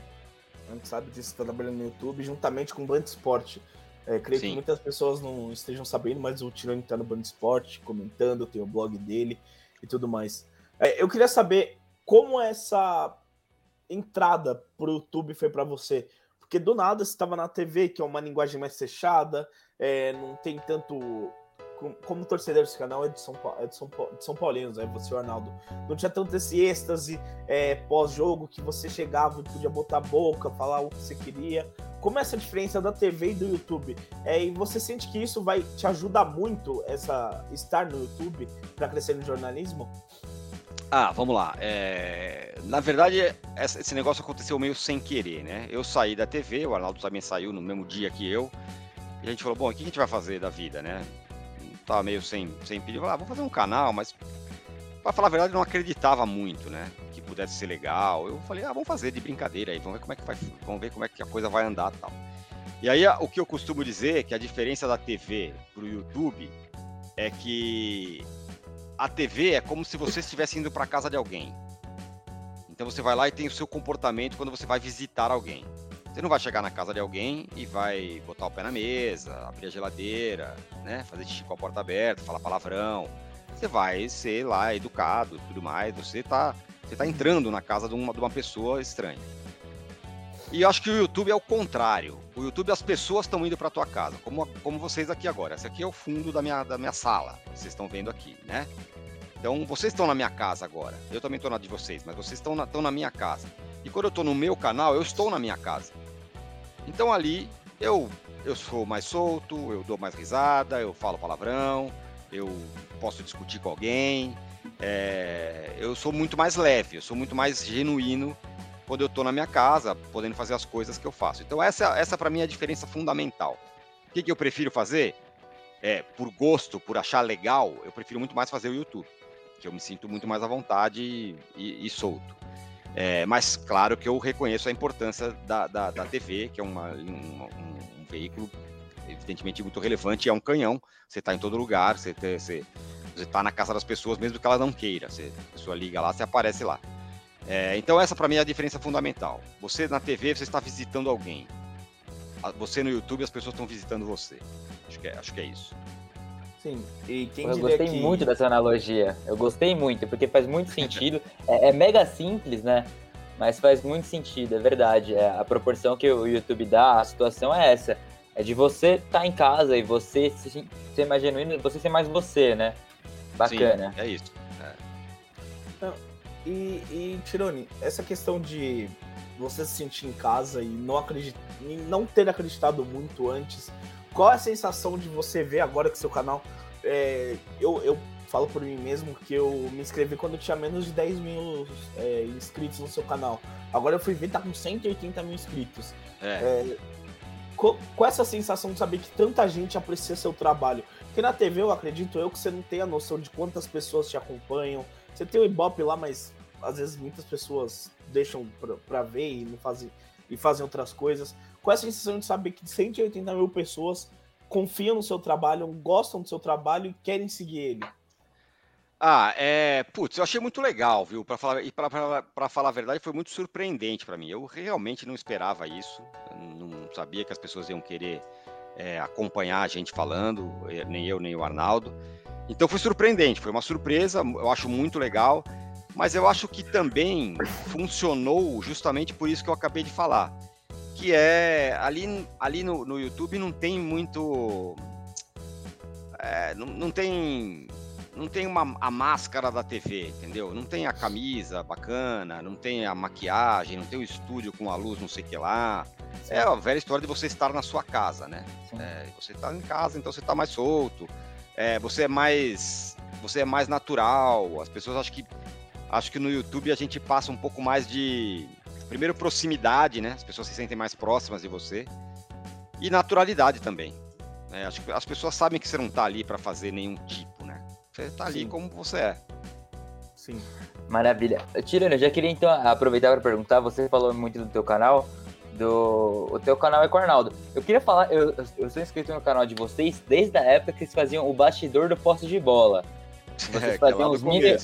A gente sabe disso, você está trabalhando no YouTube juntamente com o Band Esporte. É, creio Sim. que muitas pessoas não estejam sabendo, mas o Tirone está no Band Esporte, comentando, tem o blog dele e tudo mais. É, eu queria saber como essa entrada para o YouTube foi para você? Porque do nada você estava na TV, que é uma linguagem mais fechada, é, não tem tanto. Como, torcedor desse canal é de São, é de São, de São Paulinos, é você, Arnaldo. Não tinha tanto esse êxtase é, pós-jogo que você chegava e podia botar a boca, falar o que você queria. Como é essa diferença da TV e do YouTube? É, e você sente que isso vai te ajudar muito essa estar no YouTube para crescer no jornalismo? Ah, vamos lá. É... Na verdade, esse negócio aconteceu meio sem querer, né? Eu saí da TV, o Arnaldo também saiu no mesmo dia que eu. E a gente falou, bom, o que a gente vai fazer da vida, né? tava meio sem, sem pedir, falei, ah, vou fazer um canal, mas para falar a verdade, eu não acreditava muito, né? Que pudesse ser legal. Eu falei, ah, vamos fazer de brincadeira aí, vamos ver como é que vai, vamos ver como é que a coisa vai andar tal. E aí, o que eu costumo dizer é que a diferença da TV pro YouTube é que a TV é como se você estivesse indo para casa de alguém. Então você vai lá e tem o seu comportamento quando você vai visitar alguém. Você não vai chegar na casa de alguém e vai botar o pé na mesa, abrir a geladeira, né, fazer xixi com a porta aberta, falar palavrão. Você vai ser lá educado, tudo mais. Você está você tá entrando na casa de uma, de uma pessoa estranha. E eu acho que o YouTube é o contrário. O YouTube as pessoas estão indo para tua casa, como, como vocês aqui agora. Esse aqui é o fundo da minha, da minha sala, vocês estão vendo aqui, né? Então vocês estão na minha casa agora. Eu também estou na de vocês, mas vocês estão na, estão na minha casa. E quando eu estou no meu canal, eu estou na minha casa. Então ali eu eu sou mais solto, eu dou mais risada, eu falo palavrão, eu posso discutir com alguém. É, eu sou muito mais leve, eu sou muito mais genuíno quando eu estou na minha casa, podendo fazer as coisas que eu faço. Então essa, essa para mim é a diferença fundamental. O que, que eu prefiro fazer? É, por gosto, por achar legal, eu prefiro muito mais fazer o YouTube, que eu me sinto muito mais à vontade e, e, e solto. É, mas claro que eu reconheço a importância da, da, da TV, que é uma, um, um, veículo evidentemente muito relevante, é um canhão, você está em todo lugar, você está na casa das pessoas, mesmo que ela não queira, você, a pessoa liga lá, você aparece lá. É, então essa para mim é a diferença fundamental. Você na TV você está visitando alguém. Você no YouTube as pessoas estão visitando você. Acho que é, acho que é isso. Sim. E quem eu gostei que... muito dessa analogia. Eu gostei muito porque faz muito [laughs] sentido. é, é, mega simples, né? Mas faz muito sentido, é verdade. É, a proporção que o YouTube dá, a situação é essa. É de você estar tá em casa e você se, ser mais genuíno, você ser mais você, né? Bacana. Sim, é isso. E, e Tirone, essa questão de você se sentir em casa e não, acredit... e não ter acreditado muito antes, qual é a sensação de você ver agora que seu canal. É... eu, eu falo por mim mesmo que eu me inscrevi quando eu tinha menos de 10 mil é, inscritos no seu canal. Agora eu fui ver, tá com 180 mil inscritos. É. É, com, com, essa sensação de saber que tanta gente aprecia seu trabalho. Porque na TV eu acredito eu que você não tem a noção de quantas pessoas te acompanham, você tem o Ibope lá, mas às vezes muitas pessoas deixam para ver e não fazem e fazem outras coisas. Com essa sensação de saber que 180 mil pessoas confiam no seu trabalho, gostam do seu trabalho e querem seguir ele. Ah, é. Putz, eu achei muito legal, viu? Para falar, e para falar a verdade, foi muito surpreendente para mim. Eu realmente não esperava isso. Não sabia que as pessoas iam querer é, acompanhar a gente falando, eh, nem eu, nem o Arnaldo. Então foi surpreendente, foi uma surpresa, eu acho muito legal, mas eu acho que também funcionou justamente por isso que eu acabei de falar. Que é ali, ali no, no YouTube não tem muito. É, não, não tem não tem uma, a máscara da TV, entendeu? Não tem a camisa bacana, não tem a maquiagem, não tem o estúdio com a luz, não sei o que lá. É a velha história de você estar na sua casa, né? É, você está em casa, então você está mais solto é, você é mais você é mais natural. As pessoas acham que acho que no YouTube a gente passa um pouco mais de primeiro proximidade, né? As pessoas se sentem mais próximas de você e naturalidade também. É, acho que as pessoas sabem que você não está ali para fazer nenhum tipo, né? Você está ali Sim. como você é. Sim. Maravilha. Tirando, eu já queria então aproveitar para perguntar, você falou muito do teu canal, do. O teu canal é com o Arnaldo. Eu queria falar, eu, eu sou inscrito no canal de vocês desde a época que eles faziam o bastidor do posto de bola. [laughs] Vocês é, faziam uns mini,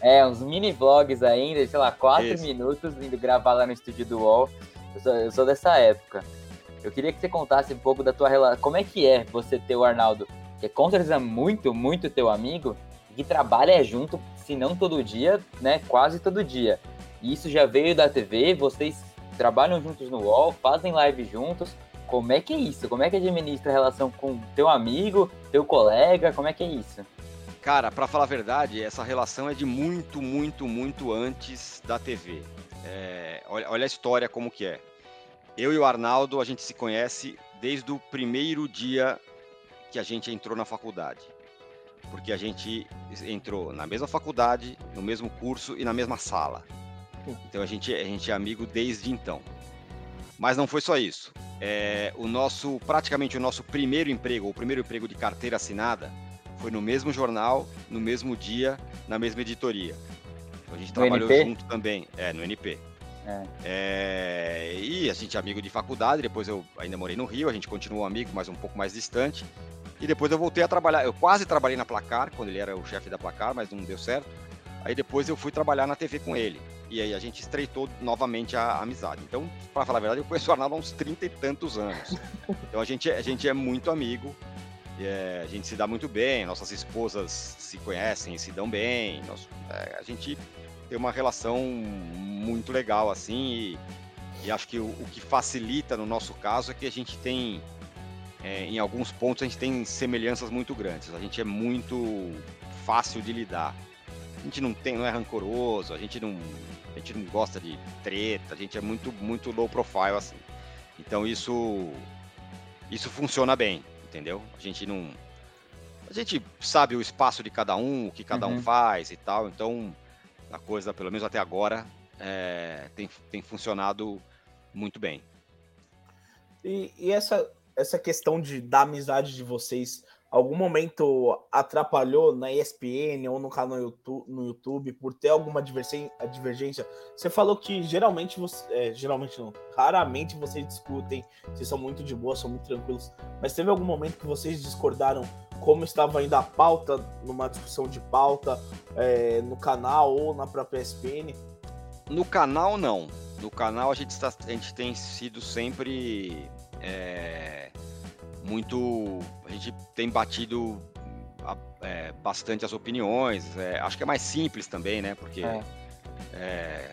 é, uns mini vlogs ainda, sei lá, quatro Isso. minutos indo gravar lá no estúdio do UOL. Eu sou, eu sou dessa época. Eu queria que você contasse um pouco da tua relação. Como é que é você ter o Arnaldo, que é com certeza muito, muito teu amigo, que trabalha junto, se não todo dia, né? Quase todo dia. E isso já veio da TV, vocês trabalham juntos no UOL, fazem live juntos. Como é que é isso? Como é que administra a relação com teu amigo, teu colega? Como é que é isso? Cara, para falar a verdade, essa relação é de muito, muito, muito antes da TV. É, olha, olha a história como que é. Eu e o Arnaldo, a gente se conhece desde o primeiro dia que a gente entrou na faculdade. Porque a gente entrou na mesma faculdade, no mesmo curso e na mesma sala. Então a gente, a gente é amigo desde então. Mas não foi só isso. É, o nosso, praticamente o nosso primeiro emprego, o primeiro emprego de carteira assinada, foi no mesmo jornal, no mesmo dia, na mesma editoria. Então, a gente No trabalhou NP? junto também, é, no NP. É. É, e a gente é amigo de faculdade, depois eu ainda morei no Rio, a gente continuou amigo, mas um pouco mais distante. E depois eu voltei a trabalhar, eu quase trabalhei na Placar, quando ele era o chefe da Placar, mas não deu certo. Aí depois eu fui trabalhar na TV com ele. E aí a gente estreitou novamente a amizade. Então, para falar a verdade, eu conheço o Arnaldo há uns 30 e tantos anos. [laughs] Então a gente, é- a gente é muito amigo, e, é, a gente se dá muito bem, nossas esposas se conhecem e se dão bem. nós- é, a gente tem uma relação muito legal assim e, e acho que o, o que facilita no nosso caso é que a gente tem é, em alguns pontos a gente tem semelhanças muito grandes a gente é muito fácil de lidar a gente não tem não é rancoroso a gente não a gente não gosta de treta a gente é muito muito low profile assim então isso isso funciona bem entendeu a gente não a gente sabe o espaço de cada um o que cada um Uhum. faz e tal então a coisa, pelo menos até agora, é, tem, tem funcionado muito bem. E, e essa, essa questão de, da amizade de vocês, algum momento atrapalhou na ESPN ou no canal YouTube, no YouTube por ter alguma divergência? Você falou que geralmente, você, é, geralmente não, raramente vocês discutem, vocês são muito de boa, são muito tranquilos, mas teve algum momento que vocês discordaram como estava indo a pauta numa discussão de pauta é, no canal ou na própria ESPN? No canal, não. No canal, a gente, a gente tem sido sempre é, muito. A gente tem batido é, bastante as opiniões. é, acho que é mais simples também, né? Porque É. é,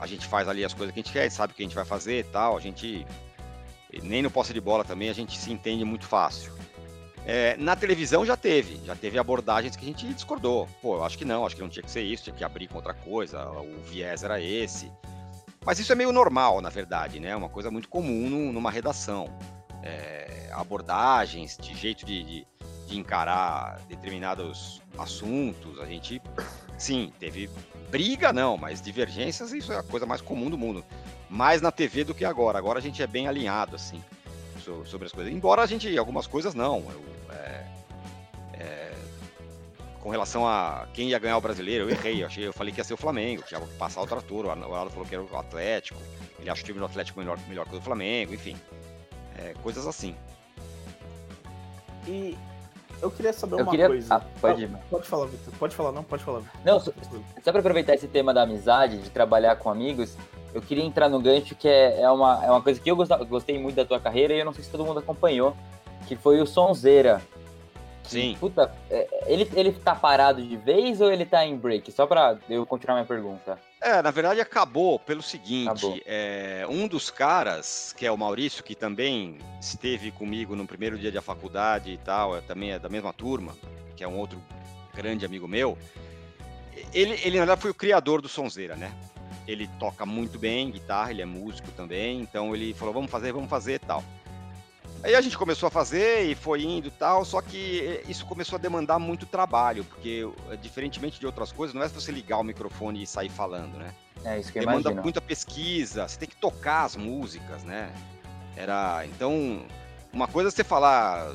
a gente faz ali as coisas que a gente quer, sabe o que a gente vai fazer e tal. A gente. Nem no posse de bola também a gente se entende muito fácil. É, na televisão já teve, já teve abordagens que a gente discordou. Pô, eu acho que não, acho que não tinha que ser isso, tinha que abrir com outra coisa, o viés era esse. Mas isso é meio normal, na verdade, né? Uma coisa muito comum num- numa redação. É, abordagens, de jeito de, de- de encarar determinados assuntos. A gente, sim, teve briga, não, mas divergências, isso é a coisa mais comum do mundo. Mais na TV do que agora. Agora a gente é bem alinhado, assim so- sobre as coisas. Embora a gente, algumas coisas não. Eu, é, é, com relação a quem ia ganhar o brasileiro, eu errei. Eu, achei, eu falei que ia ser o Flamengo, que ia passar o trator. O Arnaldo falou que era o Atlético. Ele acha o time do Atlético melhor, melhor que o do Flamengo, enfim. É, coisas assim. E eu queria saber Eu uma queria. coisa. Ah, pode ir. Pode falar, Vitor. Pode falar, não? Pode falar. Não, só, só pra aproveitar esse tema da amizade, de trabalhar com amigos, eu queria entrar no gancho que é, é, uma, é uma coisa que eu gostava- gostei muito da tua carreira e eu não sei se todo mundo acompanhou, que foi o Sonzeira. Sim. Puta, é, ele, ele tá parado de vez ou ele tá em break? Só pra eu continuar minha pergunta. É, na verdade acabou pelo seguinte: Acabou. é, um dos caras, que é o Maurício, que também esteve comigo no primeiro dia da faculdade e tal, é, também é da mesma turma, que é um outro grande amigo meu, ele, ele na verdade foi o criador do Sonzeira, né? Ele toca muito bem guitarra, ele é músico também, então ele falou: vamos fazer, vamos fazer e tal. Aí a gente começou a fazer e foi indo e tal, só que isso começou a demandar muito trabalho, porque eh, diferentemente de outras coisas, não é você ligar o microfone e sair falando, né? É isso que eu Demanda imagino. muita pesquisa, você tem que tocar as músicas, né? Era, então, uma coisa é você falar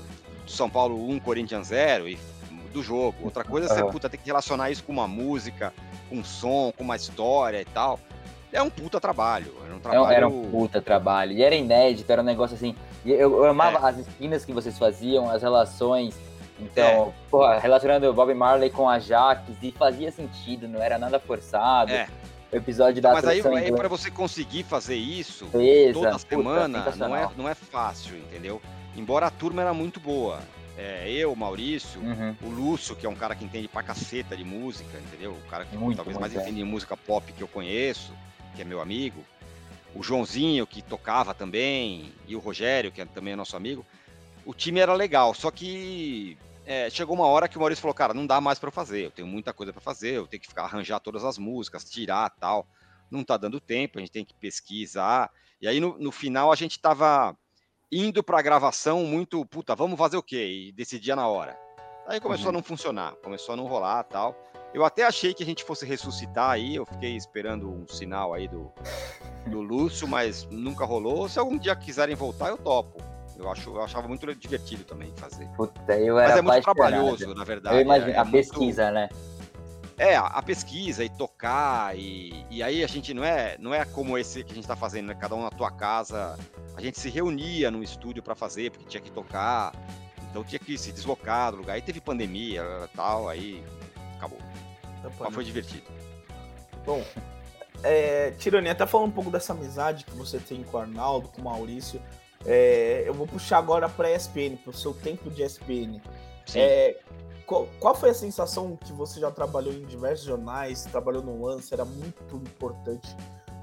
do São Paulo 1, Corinthians 0 e do jogo, outra coisa é você puta, tem que relacionar isso com uma música, com um som, com uma história e tal. É um puta trabalho, era um É um- trabalho... Era um puta trabalho. E era inédito, era um negócio assim. Eu, eu amava É. as esquinas que vocês faziam, as relações. Então, porra, relacionando o Bob Marley com a Jaques, e fazia sentido, não era nada forçado. É. O episódio da Mas aí, aí inglesa, para você conseguir fazer isso, toda toda semana não é, não é fácil, entendeu? Embora a turma era muito boa. É, eu, Maurício, Uhum. o Lúcio, que é um cara que entende pra caceta de música, entendeu? O cara que Muito, talvez muito, mais é. entende de música pop que eu conheço, que é meu amigo. O Joãozinho, que tocava também, e o Rogério, que é também é nosso amigo. O time era legal, só que é, chegou uma hora que o Maurício falou, cara, não dá mais eu fazer, eu tenho muita coisa pra fazer, eu tenho que ficar arranjar todas as músicas, tirar tal. Não tá dando tempo, a gente tem que pesquisar. E aí no, no final a gente tava indo pra gravação muito, puta, vamos fazer o quê? E decidia na hora. Aí começou Uhum. a não funcionar, começou a não rolar tal. Eu até achei que a gente fosse ressuscitar aí, eu fiquei esperando um sinal aí do, do Lúcio, mas nunca rolou. Se algum dia quiserem voltar, eu topo. Eu, acho, eu achava muito divertido também fazer. Puta, eu era Mas é muito trabalhoso, na verdade. Eu imagino, é, é a muito- pesquisa, né? É, a- pesquisa e tocar, e, e aí a gente não é, não é como esse que a gente tá fazendo, né? Cada um na tua casa. A gente se reunia no estúdio para fazer, porque tinha que tocar. Então tinha que se deslocar do lugar. Aí teve pandemia e tal, aí acabou. Mas foi divertido. Bom, é, Tironi, até falando um pouco dessa amizade que você tem com o Arnaldo, com o Maurício, é, eu vou puxar agora para a ESPN, para o seu tempo de ESPN. Sim. É, qual, qual foi a sensação que você já trabalhou em diversos jornais, trabalhou no lance, era muito importante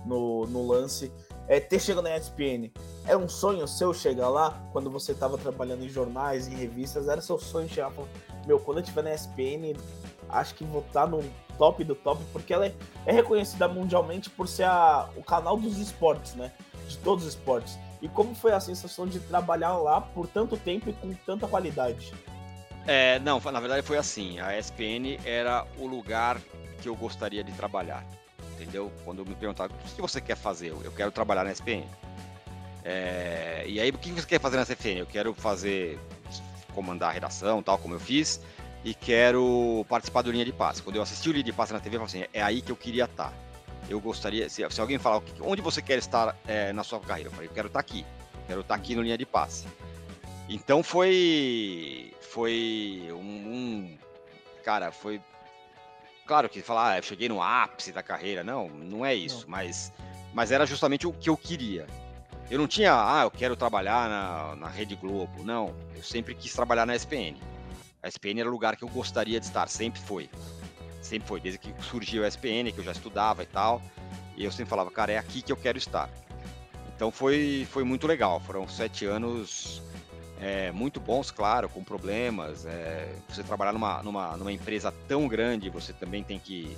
no, no lance, é, ter chegado na ESPN? Era um sonho seu chegar lá, quando você estava trabalhando em jornais, em revistas, era seu sonho chegar e falar, meu, quando eu estiver na ESPN, acho que vou estar no top do top, porque ela é, é reconhecida mundialmente por ser a- o canal dos esportes, né? De todos os esportes. E como foi a sensação de trabalhar lá por tanto tempo e com tanta qualidade? É, não, na verdade foi assim. A ESPN era o lugar que eu gostaria de trabalhar. Entendeu? Quando me perguntaram o que você quer fazer, eu eu quero trabalhar na ESPN. É, e aí, o que você quer fazer na ESPN? Eu quero fazer, comandar a redação, tal, como eu fiz, e quero participar do Linha de Passe. Quando eu assisti o Linha de Passe na TV, eu falei assim: é aí que eu queria estar. Eu gostaria, se, se alguém falar "O que- onde você quer estar é, na sua carreira, eu falei: eu quero estar aqui. Quero estar aqui no Linha de Passe. Então foi foi um, um- cara, foi claro que falar, ah, eu cheguei no ápice da carreira, não, não é isso, mas mas era justamente o que eu queria. Eu não tinha, ah, eu quero trabalhar na, na Rede Globo, não. Eu sempre quis trabalhar na SPN. A SPN era o lugar que eu gostaria de estar, sempre foi. Sempre foi, desde que surgiu a SPN, que eu já estudava e tal. E eu sempre falava, cara, é aqui que eu quero estar. Então foi, foi muito legal. Foram sete anos é, muito bons, claro, com problemas. é, você trabalhar numa, numa, numa empresa tão grande, você também tem que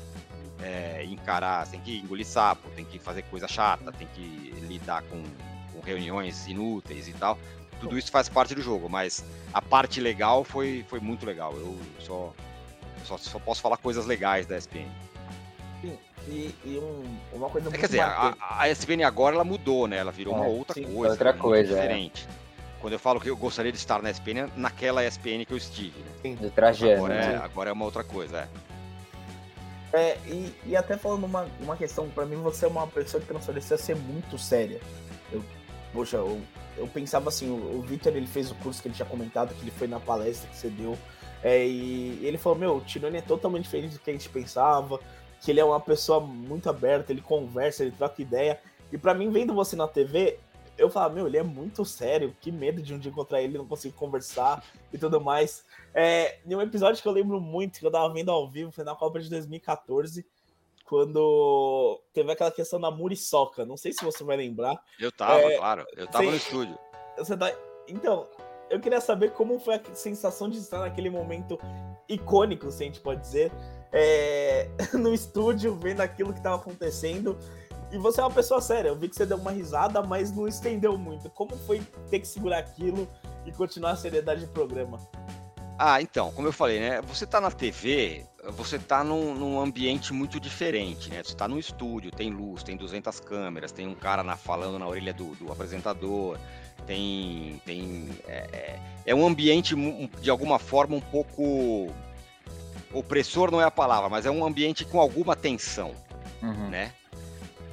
é, encarar, tem que engolir sapo, tem que fazer coisa chata, tem que lidar com, com reuniões inúteis e tal. Tudo isso faz parte do jogo, mas a parte legal foi, foi muito legal. Eu só, só, só posso falar coisas legais da SPN. Sim, e, e um- uma coisa É, muito quer dizer, a, a SPN agora ela mudou, né? Ela virou uma É, outra sim, coisa, outra muito coisa, é. diferente. Quando eu falo que eu gostaria de estar na SPN, é naquela SPN que eu estive, né? Do Trajano. Agora é, né? agora é uma outra coisa, é. É, e, e até falando uma, uma questão, pra mim você é uma pessoa que transparecia ser muito séria. Eu, poxa, eu, eu pensava assim, o, o Victor ele fez o curso que ele tinha comentado, que ele foi na palestra que você deu, é, e ele falou, meu, o Tirone é totalmente diferente do que a gente pensava, que ele é uma pessoa muito aberta, ele conversa, ele troca ideia, e pra mim, vendo você na TV, eu falava, meu, ele é muito sério, que medo de um dia encontrar ele e não conseguir conversar e tudo mais. É, em um episódio que eu lembro muito, que eu tava vendo ao vivo, foi na Copa de 2014, quando teve aquela questão da muriçoca. Não sei se você vai lembrar. Eu tava, É, claro. Eu tava sim. no estúdio. Você tá... Então, eu queria saber como foi a sensação de estar naquele momento icônico, se a gente pode dizer, é, [laughs] no estúdio, vendo aquilo que estava acontecendo. E você é uma pessoa séria. Eu vi que você deu uma risada, mas não estendeu muito. Como foi ter que segurar aquilo e continuar a seriedade do programa? Ah, então, como eu falei, né? Você tá na TV, você tá num, num ambiente muito diferente, né? Você tá num estúdio, tem luz, tem 200 câmeras, tem um cara na- falando na orelha do, do apresentador, tem. tem é, é- é um ambiente, de alguma forma, um pouco. Opressor não é a palavra, mas é um ambiente com alguma tensão, Uhum. né?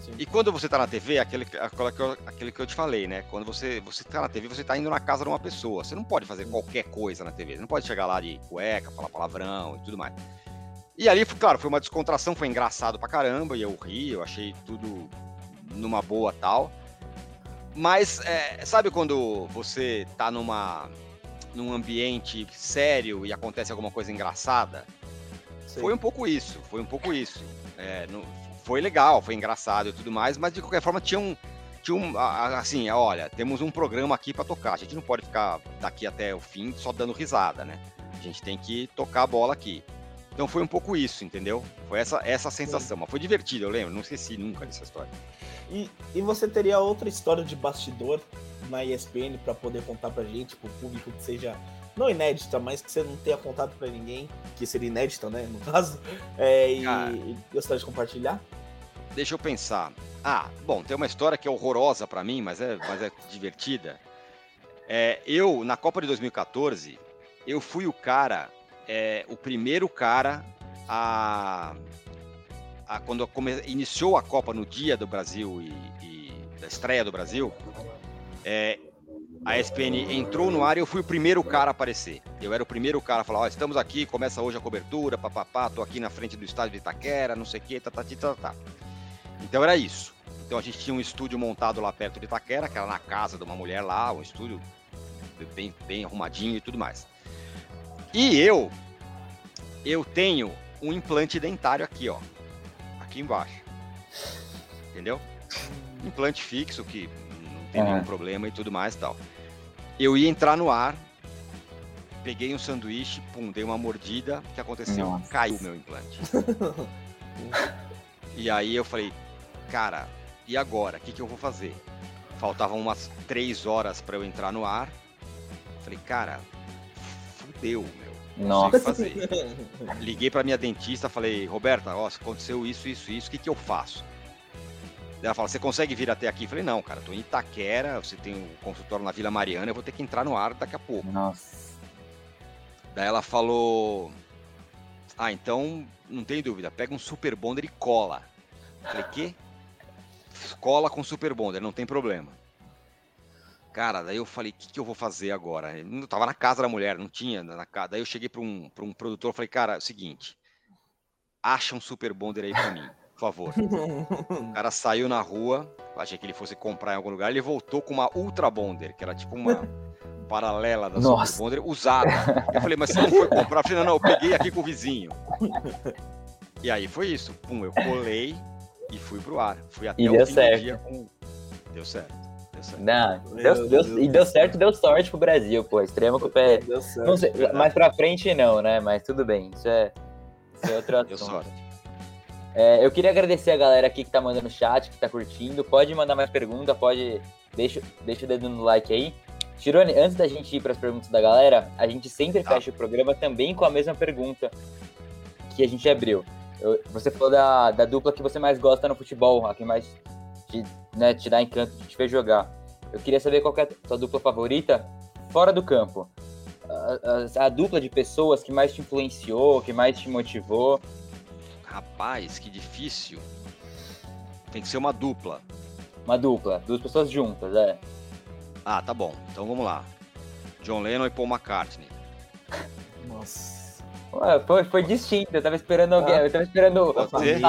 Sim. E quando você tá na TV, aquele, aquela que eu, aquele que eu te falei, né? Quando você, você tá na TV, você tá indo na casa de uma pessoa. Você não pode fazer qualquer coisa na TV. Você não pode chegar lá de cueca, falar palavrão e tudo mais. E ali, claro, foi uma descontração, foi engraçado pra caramba, e eu ri, eu achei tudo numa boa tal. Mas, é, sabe quando você tá numa, num ambiente sério e acontece alguma coisa engraçada? Foi um pouco isso, foi um pouco isso. É, não- foi legal, foi engraçado e tudo mais, mas de qualquer forma tinha um. Tinha um assim, olha, temos um programa aqui para tocar. A gente não pode ficar daqui até o fim só dando risada, né? A gente tem que tocar a bola aqui. Então foi um pouco isso, entendeu? Foi essa, essa sensação. Mas foi divertido, eu lembro, não esqueci nunca dessa história. E, e você teria outra história de bastidor na ESPN para poder contar pra gente, pro público que seja não inédita, mas que você não tenha contado pra ninguém, que seria inédita, né, no [laughs] caso, é, e, Cara. e gostaria de compartilhar? Deixa eu pensar. Ah, bom, tem uma história que é horrorosa pra mim, mas é, mas é divertida. É, eu, na Copa de 2014, eu fui o cara, é, o primeiro cara a. a quando come, iniciou a Copa no dia do Brasil e, e da estreia do Brasil, é, a ESPN entrou no ar e eu fui o primeiro cara a aparecer. Eu era o primeiro cara a falar: Ó, estamos aqui, começa hoje a cobertura, papapá, tô aqui na frente do estádio de Itaquera, não sei o quê, tá, tá, tá, tá. Então era isso. Então a gente tinha um estúdio montado lá perto de Itaquera, que era na casa de uma mulher lá, um estúdio bem, bem arrumadinho e tudo mais. E eu, eu tenho um implante dentário aqui, ó, aqui embaixo. Entendeu? Implante fixo que não tem Ah. nenhum problema e tudo mais e tal. Eu ia entrar no ar, peguei um sanduíche, pum, dei uma mordida, o que aconteceu? Nossa. Caiu meu implante. [laughs] e aí eu falei, cara, e agora? O que, que eu vou fazer? Faltavam umas três horas para eu entrar no ar. Falei, cara, fudeu, Nossa. fazer. [laughs] Liguei para minha dentista, falei, Roberta, ó, aconteceu isso, isso, isso, o que, que eu faço? Daí ela fala, você consegue vir até aqui? Eu falei, não, cara, tô em Itaquera, você tem o consultório na Vila Mariana, eu vou ter que entrar no ar daqui a pouco. Nossa. Daí ela falou, ah, então, não tem dúvida, pega um super bonder e cola. Eu falei, quê? Cola com super bonder, não tem problema. Cara, daí eu falei, o que, que eu vou fazer agora? Eu não- tava na casa da mulher, não tinha na casa. Daí eu cheguei para um, pra um produtor, falei, cara, é o seguinte, acha um super bonder aí para mim, por favor. O [laughs] cara saiu na rua, achei que ele fosse comprar em algum lugar, ele voltou com uma Ultra Bonder, que era tipo uma [laughs] paralela da Nossa. Super Bonder, usada. Eu falei, mas você não foi comprar? Eu falei, não, não, eu peguei aqui com o vizinho. E aí foi isso, pum, eu colei e fui pro ar. Fui até E o fim certo. do dia com... Deu certo. Não, deu, deu- e deu certo, deu sorte pro Brasil, pô. Extrema com o pé. Deu certo. Não sei, verdade. mais pra frente não, né? Mas tudo bem. Isso é, isso é outro [laughs] Deu assunto. sorte. É, eu queria agradecer a galera aqui que tá mandando chat, que tá curtindo. Pode mandar mais pergunta, pode. Deixa, deixa o dedo no like aí. Tirone, antes da gente ir pras perguntas da galera, a gente sempre Tá. fecha o programa também com a mesma pergunta que a gente abriu. Eu- você falou da, da dupla que você mais gosta no futebol, a que mais te, né, te dá encanto de te ver jogar. Eu queria saber qual que é a sua dupla favorita fora do campo. A, a- a dupla de pessoas que mais te influenciou, que mais te motivou. Rapaz, que difícil. Tem que ser uma dupla. Uma dupla, duas pessoas juntas, é. Ah, tá bom. Então vamos lá. John Lennon e Paul McCartney. Nossa. Ué, foi, foi distinto, eu tava esperando alguém, eu tava esperando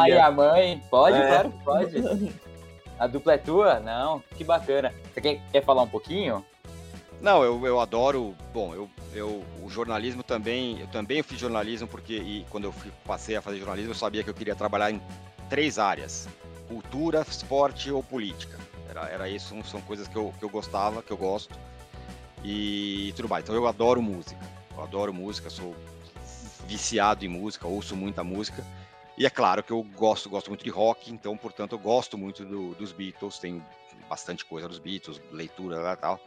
e a mãe. Pode, É. claro que pode. [laughs] A dupla é tua? Não, que bacana. Você quer, falar um pouquinho? Não, eu, eu adoro. Bom, eu, eu o jornalismo também. Eu também fiz jornalismo porque e quando eu passei a fazer jornalismo eu sabia que eu queria trabalhar em três áreas: cultura, esporte ou política. Era, era isso, são coisas que eu, que eu gostava, que eu gosto e tudo mais. Então eu adoro música. Eu adoro música, sou viciado em música, ouço muita música. E é claro que eu gosto, gosto muito de rock, então, portanto, eu gosto muito do- dos Beatles, tenho bastante coisa dos Beatles, leitura lá e tal.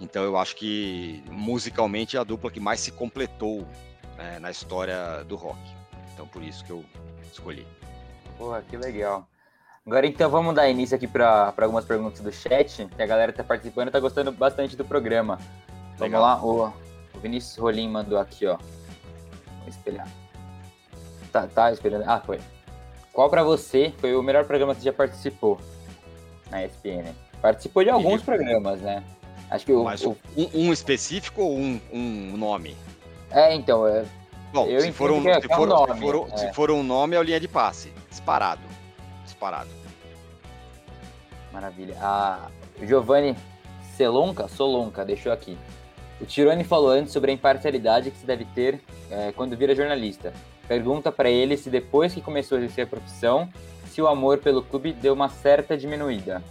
Então eu acho que musicalmente é a dupla que mais se completou né, na história do rock. Então por isso que eu escolhi. Porra, que legal. Agora então vamos dar início aqui para algumas perguntas do chat, que a galera tá participando e tá gostando bastante do programa. Vamos Legal. lá, o, o Vinícius Rolim mandou aqui, ó. Vou espelhar. Tá, tá esperando. Ah, foi. Qual pra você foi o melhor programa que você já participou na ESPN? Participou de alguns Ih. programas, né? Acho que o. Mas o- um, um específico ou um, um nome? é, então, é, Bom, Eu se for, um, é- se, que é um for, nome, se, for, é. se for um nome, é a linha de passe. Disparado. Disparado. Maravilha. A Giovanni Selonca, Solonca, deixou aqui. O Tirone falou antes sobre a imparcialidade que se deve ter é, quando vira jornalista. Pergunta pra ele se depois que começou a exercer a profissão, se o amor pelo clube deu uma certa diminuída.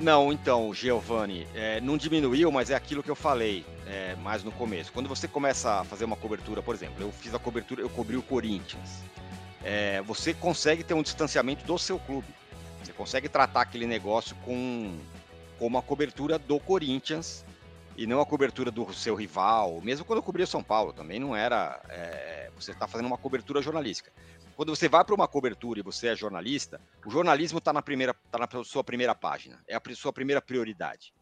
Não, então, Giovanni, é, não diminuiu, mas é aquilo que eu falei é, mais no começo. Quando você começa a fazer uma cobertura, por exemplo, eu fiz a cobertura, eu cobri o Corinthians. É, você consegue ter um distanciamento do seu clube. Você consegue tratar aquele negócio com, com uma cobertura do Corinthians e não a cobertura do seu rival. Mesmo quando eu cobria São Paulo, também não era. é, você está fazendo uma cobertura jornalística. Quando você vai para uma cobertura e você é jornalista, o jornalismo está na primeira, tá na sua primeira página, é a sua primeira prioridade.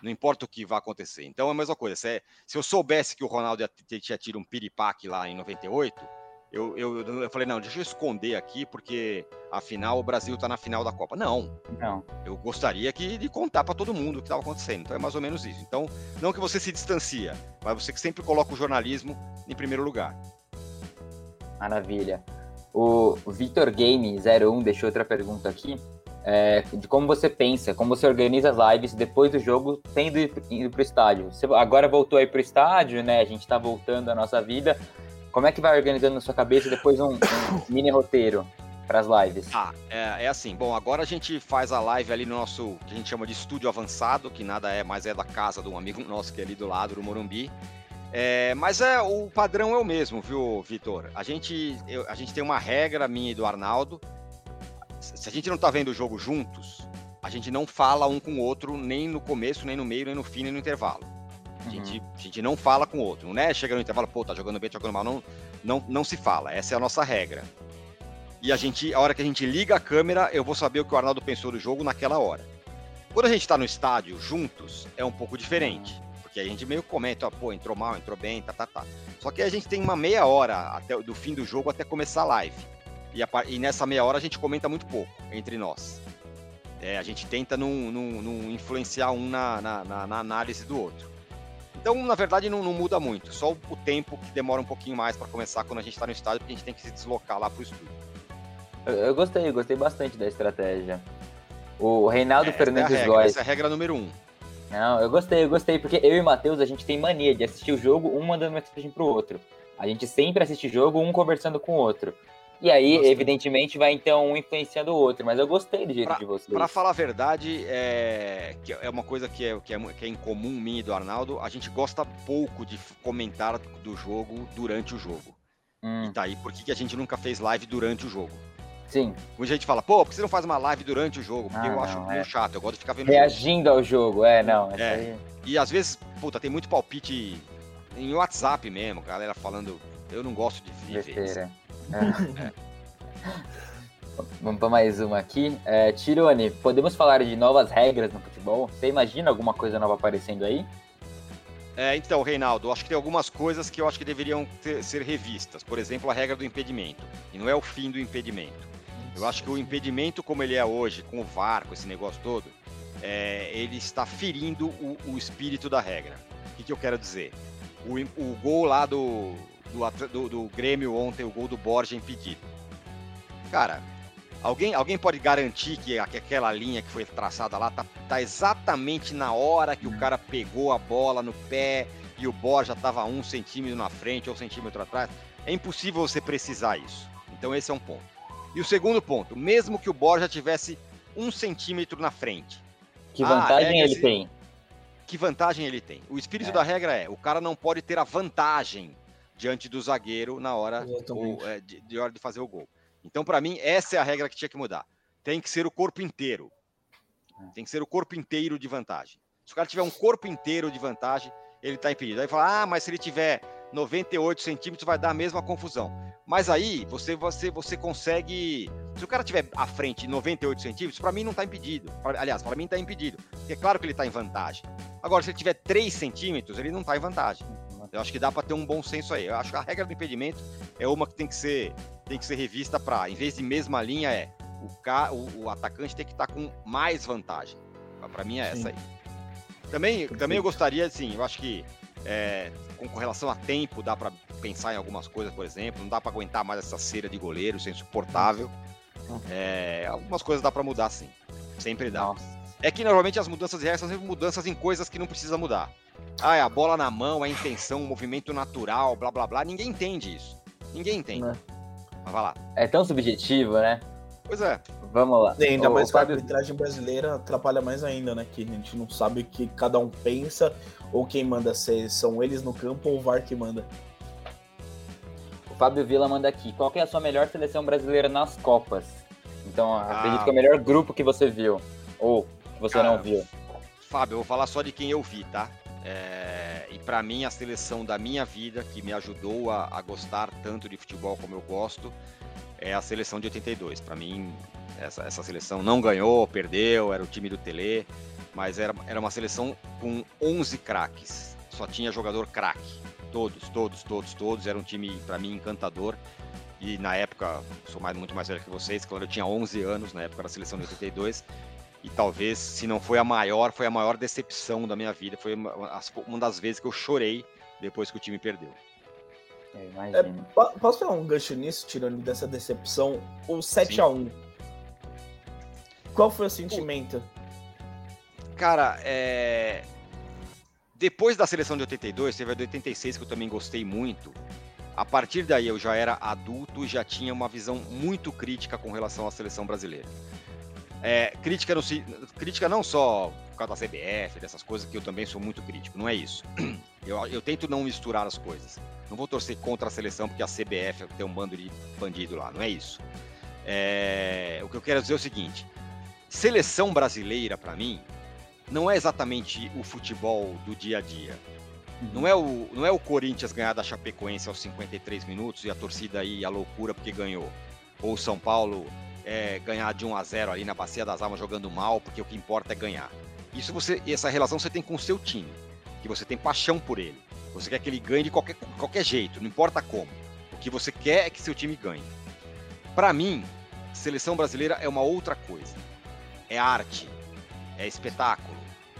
Não importa o que vai acontecer. Então é a mesma coisa. Se, se eu soubesse que o Ronaldo tinha tido um piripaque lá em 98, eu, eu, eu falei, não, deixa eu esconder aqui, porque afinal o Brasil está na final da Copa. Não. Não. Eu gostaria que, de contar para todo mundo o que estava acontecendo. Então é mais ou menos isso. Então, não que você se distancia, mas você que sempre coloca o jornalismo em primeiro lugar. Maravilha. O Victor Game 01 deixou outra pergunta aqui. É, de como você pensa, como você organiza as lives depois do jogo, tendo ido para o estádio. Você agora voltou aí para o estádio, né? A gente está voltando à nossa vida. Como é que vai organizando na sua cabeça depois um, um [coughs] mini roteiro para as lives? Ah, é, é, assim. Bom, agora a gente faz a live ali no nosso que a gente chama de estúdio avançado, que nada é, mas é da casa de um amigo nosso que é ali do lado do Morumbi. É, mas é o padrão é o mesmo, viu, Vitor? A gente, eu, a gente tem uma regra minha e do Arnaldo se a gente não tá vendo o jogo juntos, a gente não fala um com o outro nem no começo, nem no meio, nem no fim, nem no intervalo. A gente, uhum. a gente não fala com o outro, não é? Chega no intervalo, pô, tá jogando bem, tá jogando mal, não, não, não se fala. Essa é a nossa regra. E a gente, a hora que a gente liga a câmera, eu vou saber o que o Arnaldo pensou do jogo naquela hora. Quando a gente tá no estádio juntos, é um pouco diferente. Porque a gente meio comenta, ó, pô, entrou mal, entrou bem, tá, tá, tá. Só que a gente tem uma meia hora até do fim do jogo até começar a live. E, a, e, nessa meia hora a gente comenta muito pouco entre nós. É, a gente tenta não, não, não influenciar um na, na, na, na, análise do outro. Então, na verdade, não, não, muda muito. Só o tempo que demora um pouquinho mais para começar quando a gente está no estádio, porque a gente tem que se deslocar lá para o estúdio. Eu, eu, gostei, eu gostei bastante da estratégia. O Reinaldo é, Fernandes é Góes. Essa é a regra número um. Não, eu gostei, eu gostei, porque eu e o Matheus, a gente tem mania de assistir o jogo, um mandando mensagem pro outro. A gente sempre assiste jogo, um conversando com o outro. E aí, Gostei. evidentemente, vai então um influenciando o outro. Mas eu gostei do jeito pra, de vocês. Para falar a verdade, é, que é uma coisa que é, que, é, que é em comum mim e do Arnaldo. A gente gosta pouco de comentar do jogo durante o jogo. Hum. E tá aí por que a gente nunca fez live durante o jogo. Sim. Muita gente fala, pô, por que você não faz uma live durante o jogo? Porque ah, eu acho meio é... chato, eu gosto de ficar vendo Reagindo jogo. ao jogo, é, não. É. Aí... E às vezes, puta, tem muito palpite em WhatsApp mesmo, galera falando, eu não gosto de viver. É. [laughs] Vamos para mais uma aqui. É, Tirone, podemos falar de novas regras no futebol? Você imagina alguma coisa nova aparecendo aí? É, então, Reinaldo, acho que tem algumas coisas que eu acho que deveriam ter, ser revistas. Por exemplo, a regra do impedimento. E não é o fim do impedimento. Eu acho que o impedimento, como ele é hoje, com o VAR, com esse negócio todo, é, ele está ferindo o, o, espírito da regra. O que, que eu quero dizer? O, o gol lá do, do, do, do Grêmio ontem, o gol do Borja impedido Cara, alguém, alguém pode garantir que, que aquela linha que foi traçada lá tá, tá exatamente na hora que o cara pegou a bola no pé e o Borja estava um centímetro na frente ou um centímetro atrás? É impossível você precisar isso. Então esse é um ponto. E o segundo ponto, mesmo que o Borja tivesse um centímetro na frente. Que vantagem ele tem? Que vantagem ele tem? O espírito é. da regra é: o cara não pode ter a vantagem diante do zagueiro na hora, ou, é, de, de hora de fazer o gol. Então, para mim, essa é a regra que tinha que mudar. Tem que ser o corpo inteiro. Tem que ser o corpo inteiro de vantagem. Se o cara tiver um corpo inteiro de vantagem, ele está impedido. Aí fala, ah, mas se ele tiver 98 centímetros, vai dar a mesma confusão. Mas aí você, você, você consegue. Se o cara tiver à frente 98 centímetros, para mim não está impedido. Aliás, para mim está impedido. Porque é claro que ele está em vantagem. Agora, se ele tiver 3 centímetros, ele não está em vantagem. Eu acho que dá para ter um bom senso aí. Eu acho que a regra do impedimento é uma que tem que ser, tem que ser revista para, em vez de mesma linha, é o, ca, o, o atacante tem que estar tá com mais vantagem. Para mim é essa aí. Também, também eu gostaria, assim, eu acho que é, com, relação a tempo, dá para pensar em algumas coisas, por exemplo. Não dá para aguentar mais essa cera de goleiro, isso é insuportável. É, algumas coisas dá para mudar, sim. Sempre dá. É que normalmente as mudanças de regras são sempre mudanças em coisas que não precisa mudar. Ah, é a bola na mão, a intenção, o movimento natural, blá blá blá. Ninguém entende isso. Ninguém entende. É. Mas vai lá. É tão subjetivo, né? Pois é. Vamos lá. E ainda mais que Fábio... a arbitragem brasileira atrapalha mais ainda, né? Que a gente não sabe o que cada um pensa ou quem manda, se são eles no campo ou o VAR que manda. O Fábio Vila manda aqui. Qual é a sua melhor seleção brasileira nas Copas? Então, ah. acredito que é o melhor grupo que você viu. Ou que você Cara, não viu. Fábio, eu vou falar só de quem eu vi, tá? É, e para mim, a seleção da minha vida, que me ajudou a, a, gostar tanto de futebol como eu gosto, é a seleção de 82. Para mim, essa, essa, seleção não ganhou, perdeu, era o time do Tele. mas era, era uma seleção com 11 craques. Só tinha jogador craque. Todos, todos, todos, todos. Era um time, para mim, encantador. E na época, sou mais, muito mais velho que vocês, claro, eu tinha 11 anos na época da seleção de 82. E talvez, se não foi a maior, foi a maior decepção da minha vida. Foi uma, uma das vezes que eu chorei depois que o time perdeu. É, posso falar um gancho nisso, tirando dessa decepção? O 7x1. Qual foi o sentimento? Cara, é... depois da seleção de 82, teve a de 86 que eu também gostei muito. A partir daí eu já era adulto e já tinha uma visão muito crítica com relação à seleção brasileira. É, crítica, no, crítica não só por causa da CBF, dessas coisas, que eu também sou muito crítico, não é isso. [clears throat] Eu, eu tento não misturar as coisas. Não vou torcer contra a seleção porque a CBF tem um bando de bandido lá, não é isso. É, o que eu quero dizer é o seguinte: seleção brasileira, para mim, não é exatamente o futebol do dia a dia. Não é, o, não é o Corinthians ganhar da Chapecoense aos 53 minutos e a torcida aí a loucura porque ganhou. Ou o São Paulo é, ganhar de 1 a 0 ali na Bacia das Almas jogando mal, porque o que importa é ganhar. Isso você, essa relação você tem com o seu time, que você tem paixão por ele. Você quer que ele ganhe de qualquer, qualquer jeito, não importa como. O que você quer é que seu time ganhe. Para mim, seleção brasileira é uma outra coisa. É arte, é espetáculo.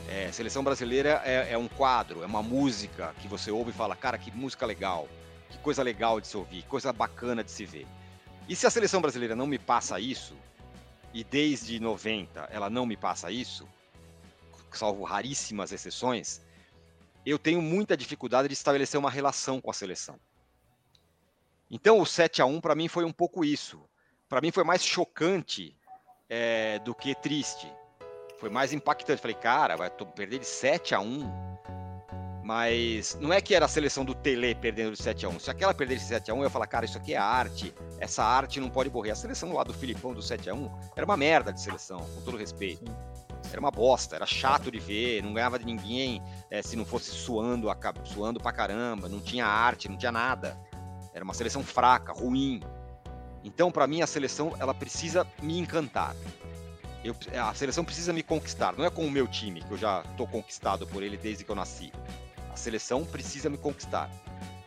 É, seleção brasileira é, é um quadro, é uma música que você ouve e fala, cara, que música legal, que coisa legal de se ouvir, coisa bacana de se ver. E se a seleção brasileira não me passa isso, e desde 90 ela não me passa isso, salvo raríssimas exceções, eu tenho muita dificuldade de estabelecer uma relação com a seleção. Então o 7 a 1 para mim foi um pouco isso. Para mim foi mais chocante é, do que triste. Foi mais impactante. Falei, cara, vai perder de 7 a 1 mas não é que era a seleção do Tele perdendo de 7 a 1 Se aquela perder de 7 a 1 eu ia falar, cara, isso aqui é arte. Essa arte não pode morrer. A seleção lá do Filipão do 7 a 1 era uma merda de seleção, com todo respeito. Era uma bosta, era chato de ver, não ganhava de ninguém é, se não fosse suando, suando pra caramba, não tinha arte, não tinha nada. Era uma seleção fraca, ruim. Então, para mim, a seleção ela precisa me encantar. Eu, a seleção precisa me conquistar. Não é com o meu time, que eu já estou conquistado por ele desde que eu nasci. A seleção precisa me conquistar.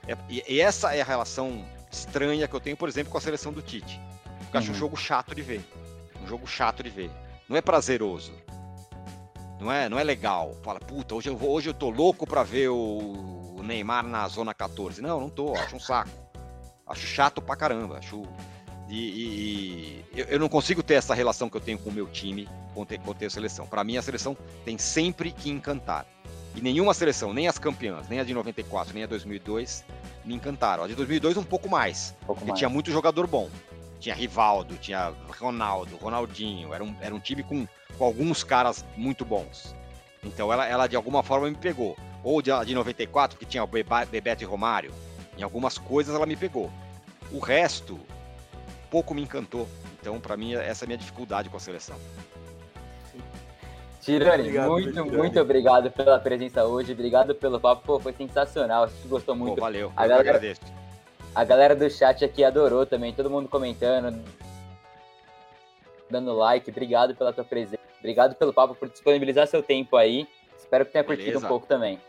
É, e, essa é a relação estranha que eu tenho, por exemplo, com a seleção do Tite. Porque uhum. acho um uhum. jogo chato de ver. Um jogo chato de ver. Não é prazeroso. Não é, não é legal. Fala, puta, hoje eu, vou, hoje eu tô louco para ver o Neymar na zona 14. Não, não tô, acho um saco. Acho chato pra caramba. Acho. E, e, e eu, não consigo ter essa relação que eu tenho com o meu time, com, ter, com a seleção. Para mim, a seleção tem sempre que encantar. E nenhuma seleção, nem as campeãs, nem a de 94, nem a 2002, me encantaram. A de 2002 um pouco mais, um pouco porque mais. tinha muito jogador bom. Tinha Rivaldo, tinha Ronaldo, Ronaldinho, era um, era um time com, com alguns caras muito bons. Então ela, ela de alguma forma me pegou. Ou de, de 94, que tinha o Bebeto e Romário. Em algumas coisas ela me pegou. O resto, pouco me encantou. Então, para mim, essa é a minha dificuldade com a seleção. Tirani, obrigado, muito, Tirani. muito obrigado pela presença hoje. Obrigado pelo papo. Pô, foi sensacional. A gente gostou muito. Pô, valeu. A galera, agradeço. A galera do chat aqui adorou também. Todo mundo comentando, dando like. Obrigado pela tua presença. Obrigado pelo papo, por disponibilizar seu tempo aí. Espero que tenha Beleza. curtido um pouco também.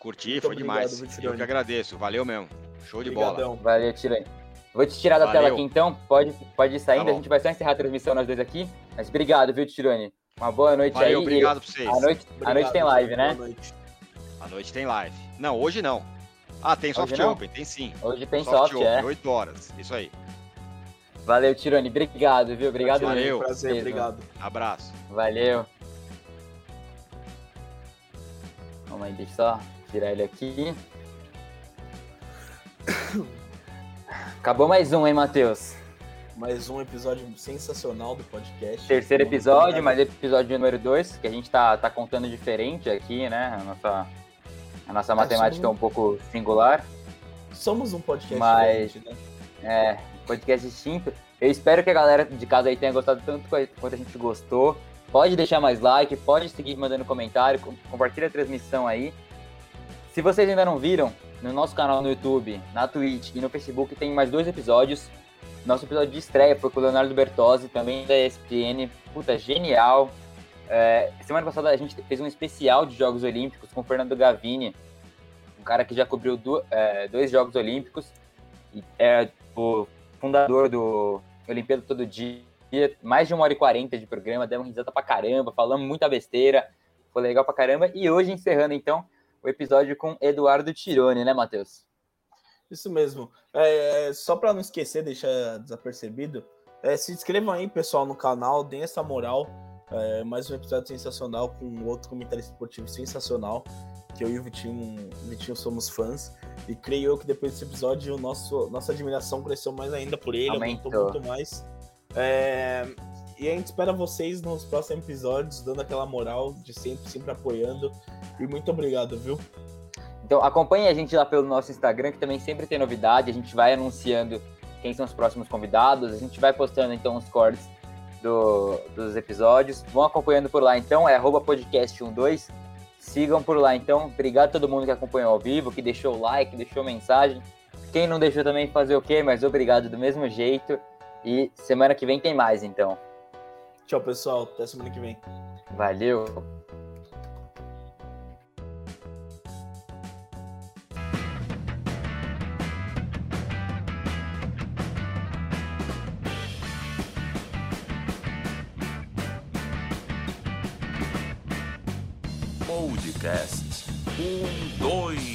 Curti, muito foi demais. Eu que agradeço. Valeu mesmo. Show de Obrigadão. bola. Valeu, Tirani. Vou te tirar da Valeu. tela aqui então. Pode, pode ir saindo. Tá a gente vai só encerrar a transmissão nós dois aqui. Mas obrigado, viu, Tirani? Uma boa noite Valeu, aí. obrigado pra vocês. A noite, obrigado, a noite tem live, né? Boa noite. A noite tem live. Não, hoje não. Ah, tem Soft hoje Open, tem sim. Hoje tem Soft, soft Open, é. 8 horas, isso aí. Valeu, Tirone. Obrigado, viu? Obrigado Valeu. Prazer, mesmo. obrigado. Abraço. Valeu. Vamos aí, deixa eu só tirar ele aqui. [coughs] Acabou mais um, hein, Matheus? Mais um episódio sensacional do podcast. Terceiro episódio, mas episódio número dois, que a gente tá, tá contando diferente aqui, né? A nossa, a nossa é, matemática é um pouco singular. Somos um podcast mas, né? É, podcast distinto. Eu espero que a galera de casa aí tenha gostado tanto quanto a gente gostou. Pode deixar mais like, pode seguir mandando comentário, compartilha a transmissão aí. Se vocês ainda não viram, no nosso canal no YouTube, na Twitch e no Facebook tem mais dois episódios nosso episódio de estreia foi com o Leonardo Bertozzi, também da ESPN. Puta, genial. É, semana passada a gente fez um especial de Jogos Olímpicos com o Fernando Gavini, um cara que já cobriu do, é, dois Jogos Olímpicos e é o fundador do Olimpíada Todo Dia. Mais de uma hora e quarenta de programa, demos risada pra caramba, falamos muita besteira, foi legal pra caramba. E hoje encerrando então o episódio com Eduardo Tironi, né, Matheus? Isso mesmo. É, só para não esquecer, deixar desapercebido, é, se inscrevam aí, pessoal, no canal, deem essa moral. É, mais um episódio sensacional com outro comentarista esportivo sensacional, que eu e o Vitinho, Vitinho somos fãs. E creio eu que depois desse episódio, o nosso, nossa admiração cresceu mais ainda por ele, aumentou, aumentou muito mais. É, e a gente espera vocês nos próximos episódios, dando aquela moral de sempre, sempre apoiando. E muito obrigado, viu? Então acompanhe a gente lá pelo nosso Instagram, que também sempre tem novidade. A gente vai anunciando quem são os próximos convidados. A gente vai postando então os cortes do, dos episódios. Vão acompanhando por lá então, é podcast12. Sigam por lá então. Obrigado a todo mundo que acompanhou ao vivo, que deixou o like, deixou mensagem. Quem não deixou também fazer o quê, mas obrigado do mesmo jeito. E semana que vem tem mais então. Tchau, pessoal. Até semana que vem. Valeu. Podcast um, dois.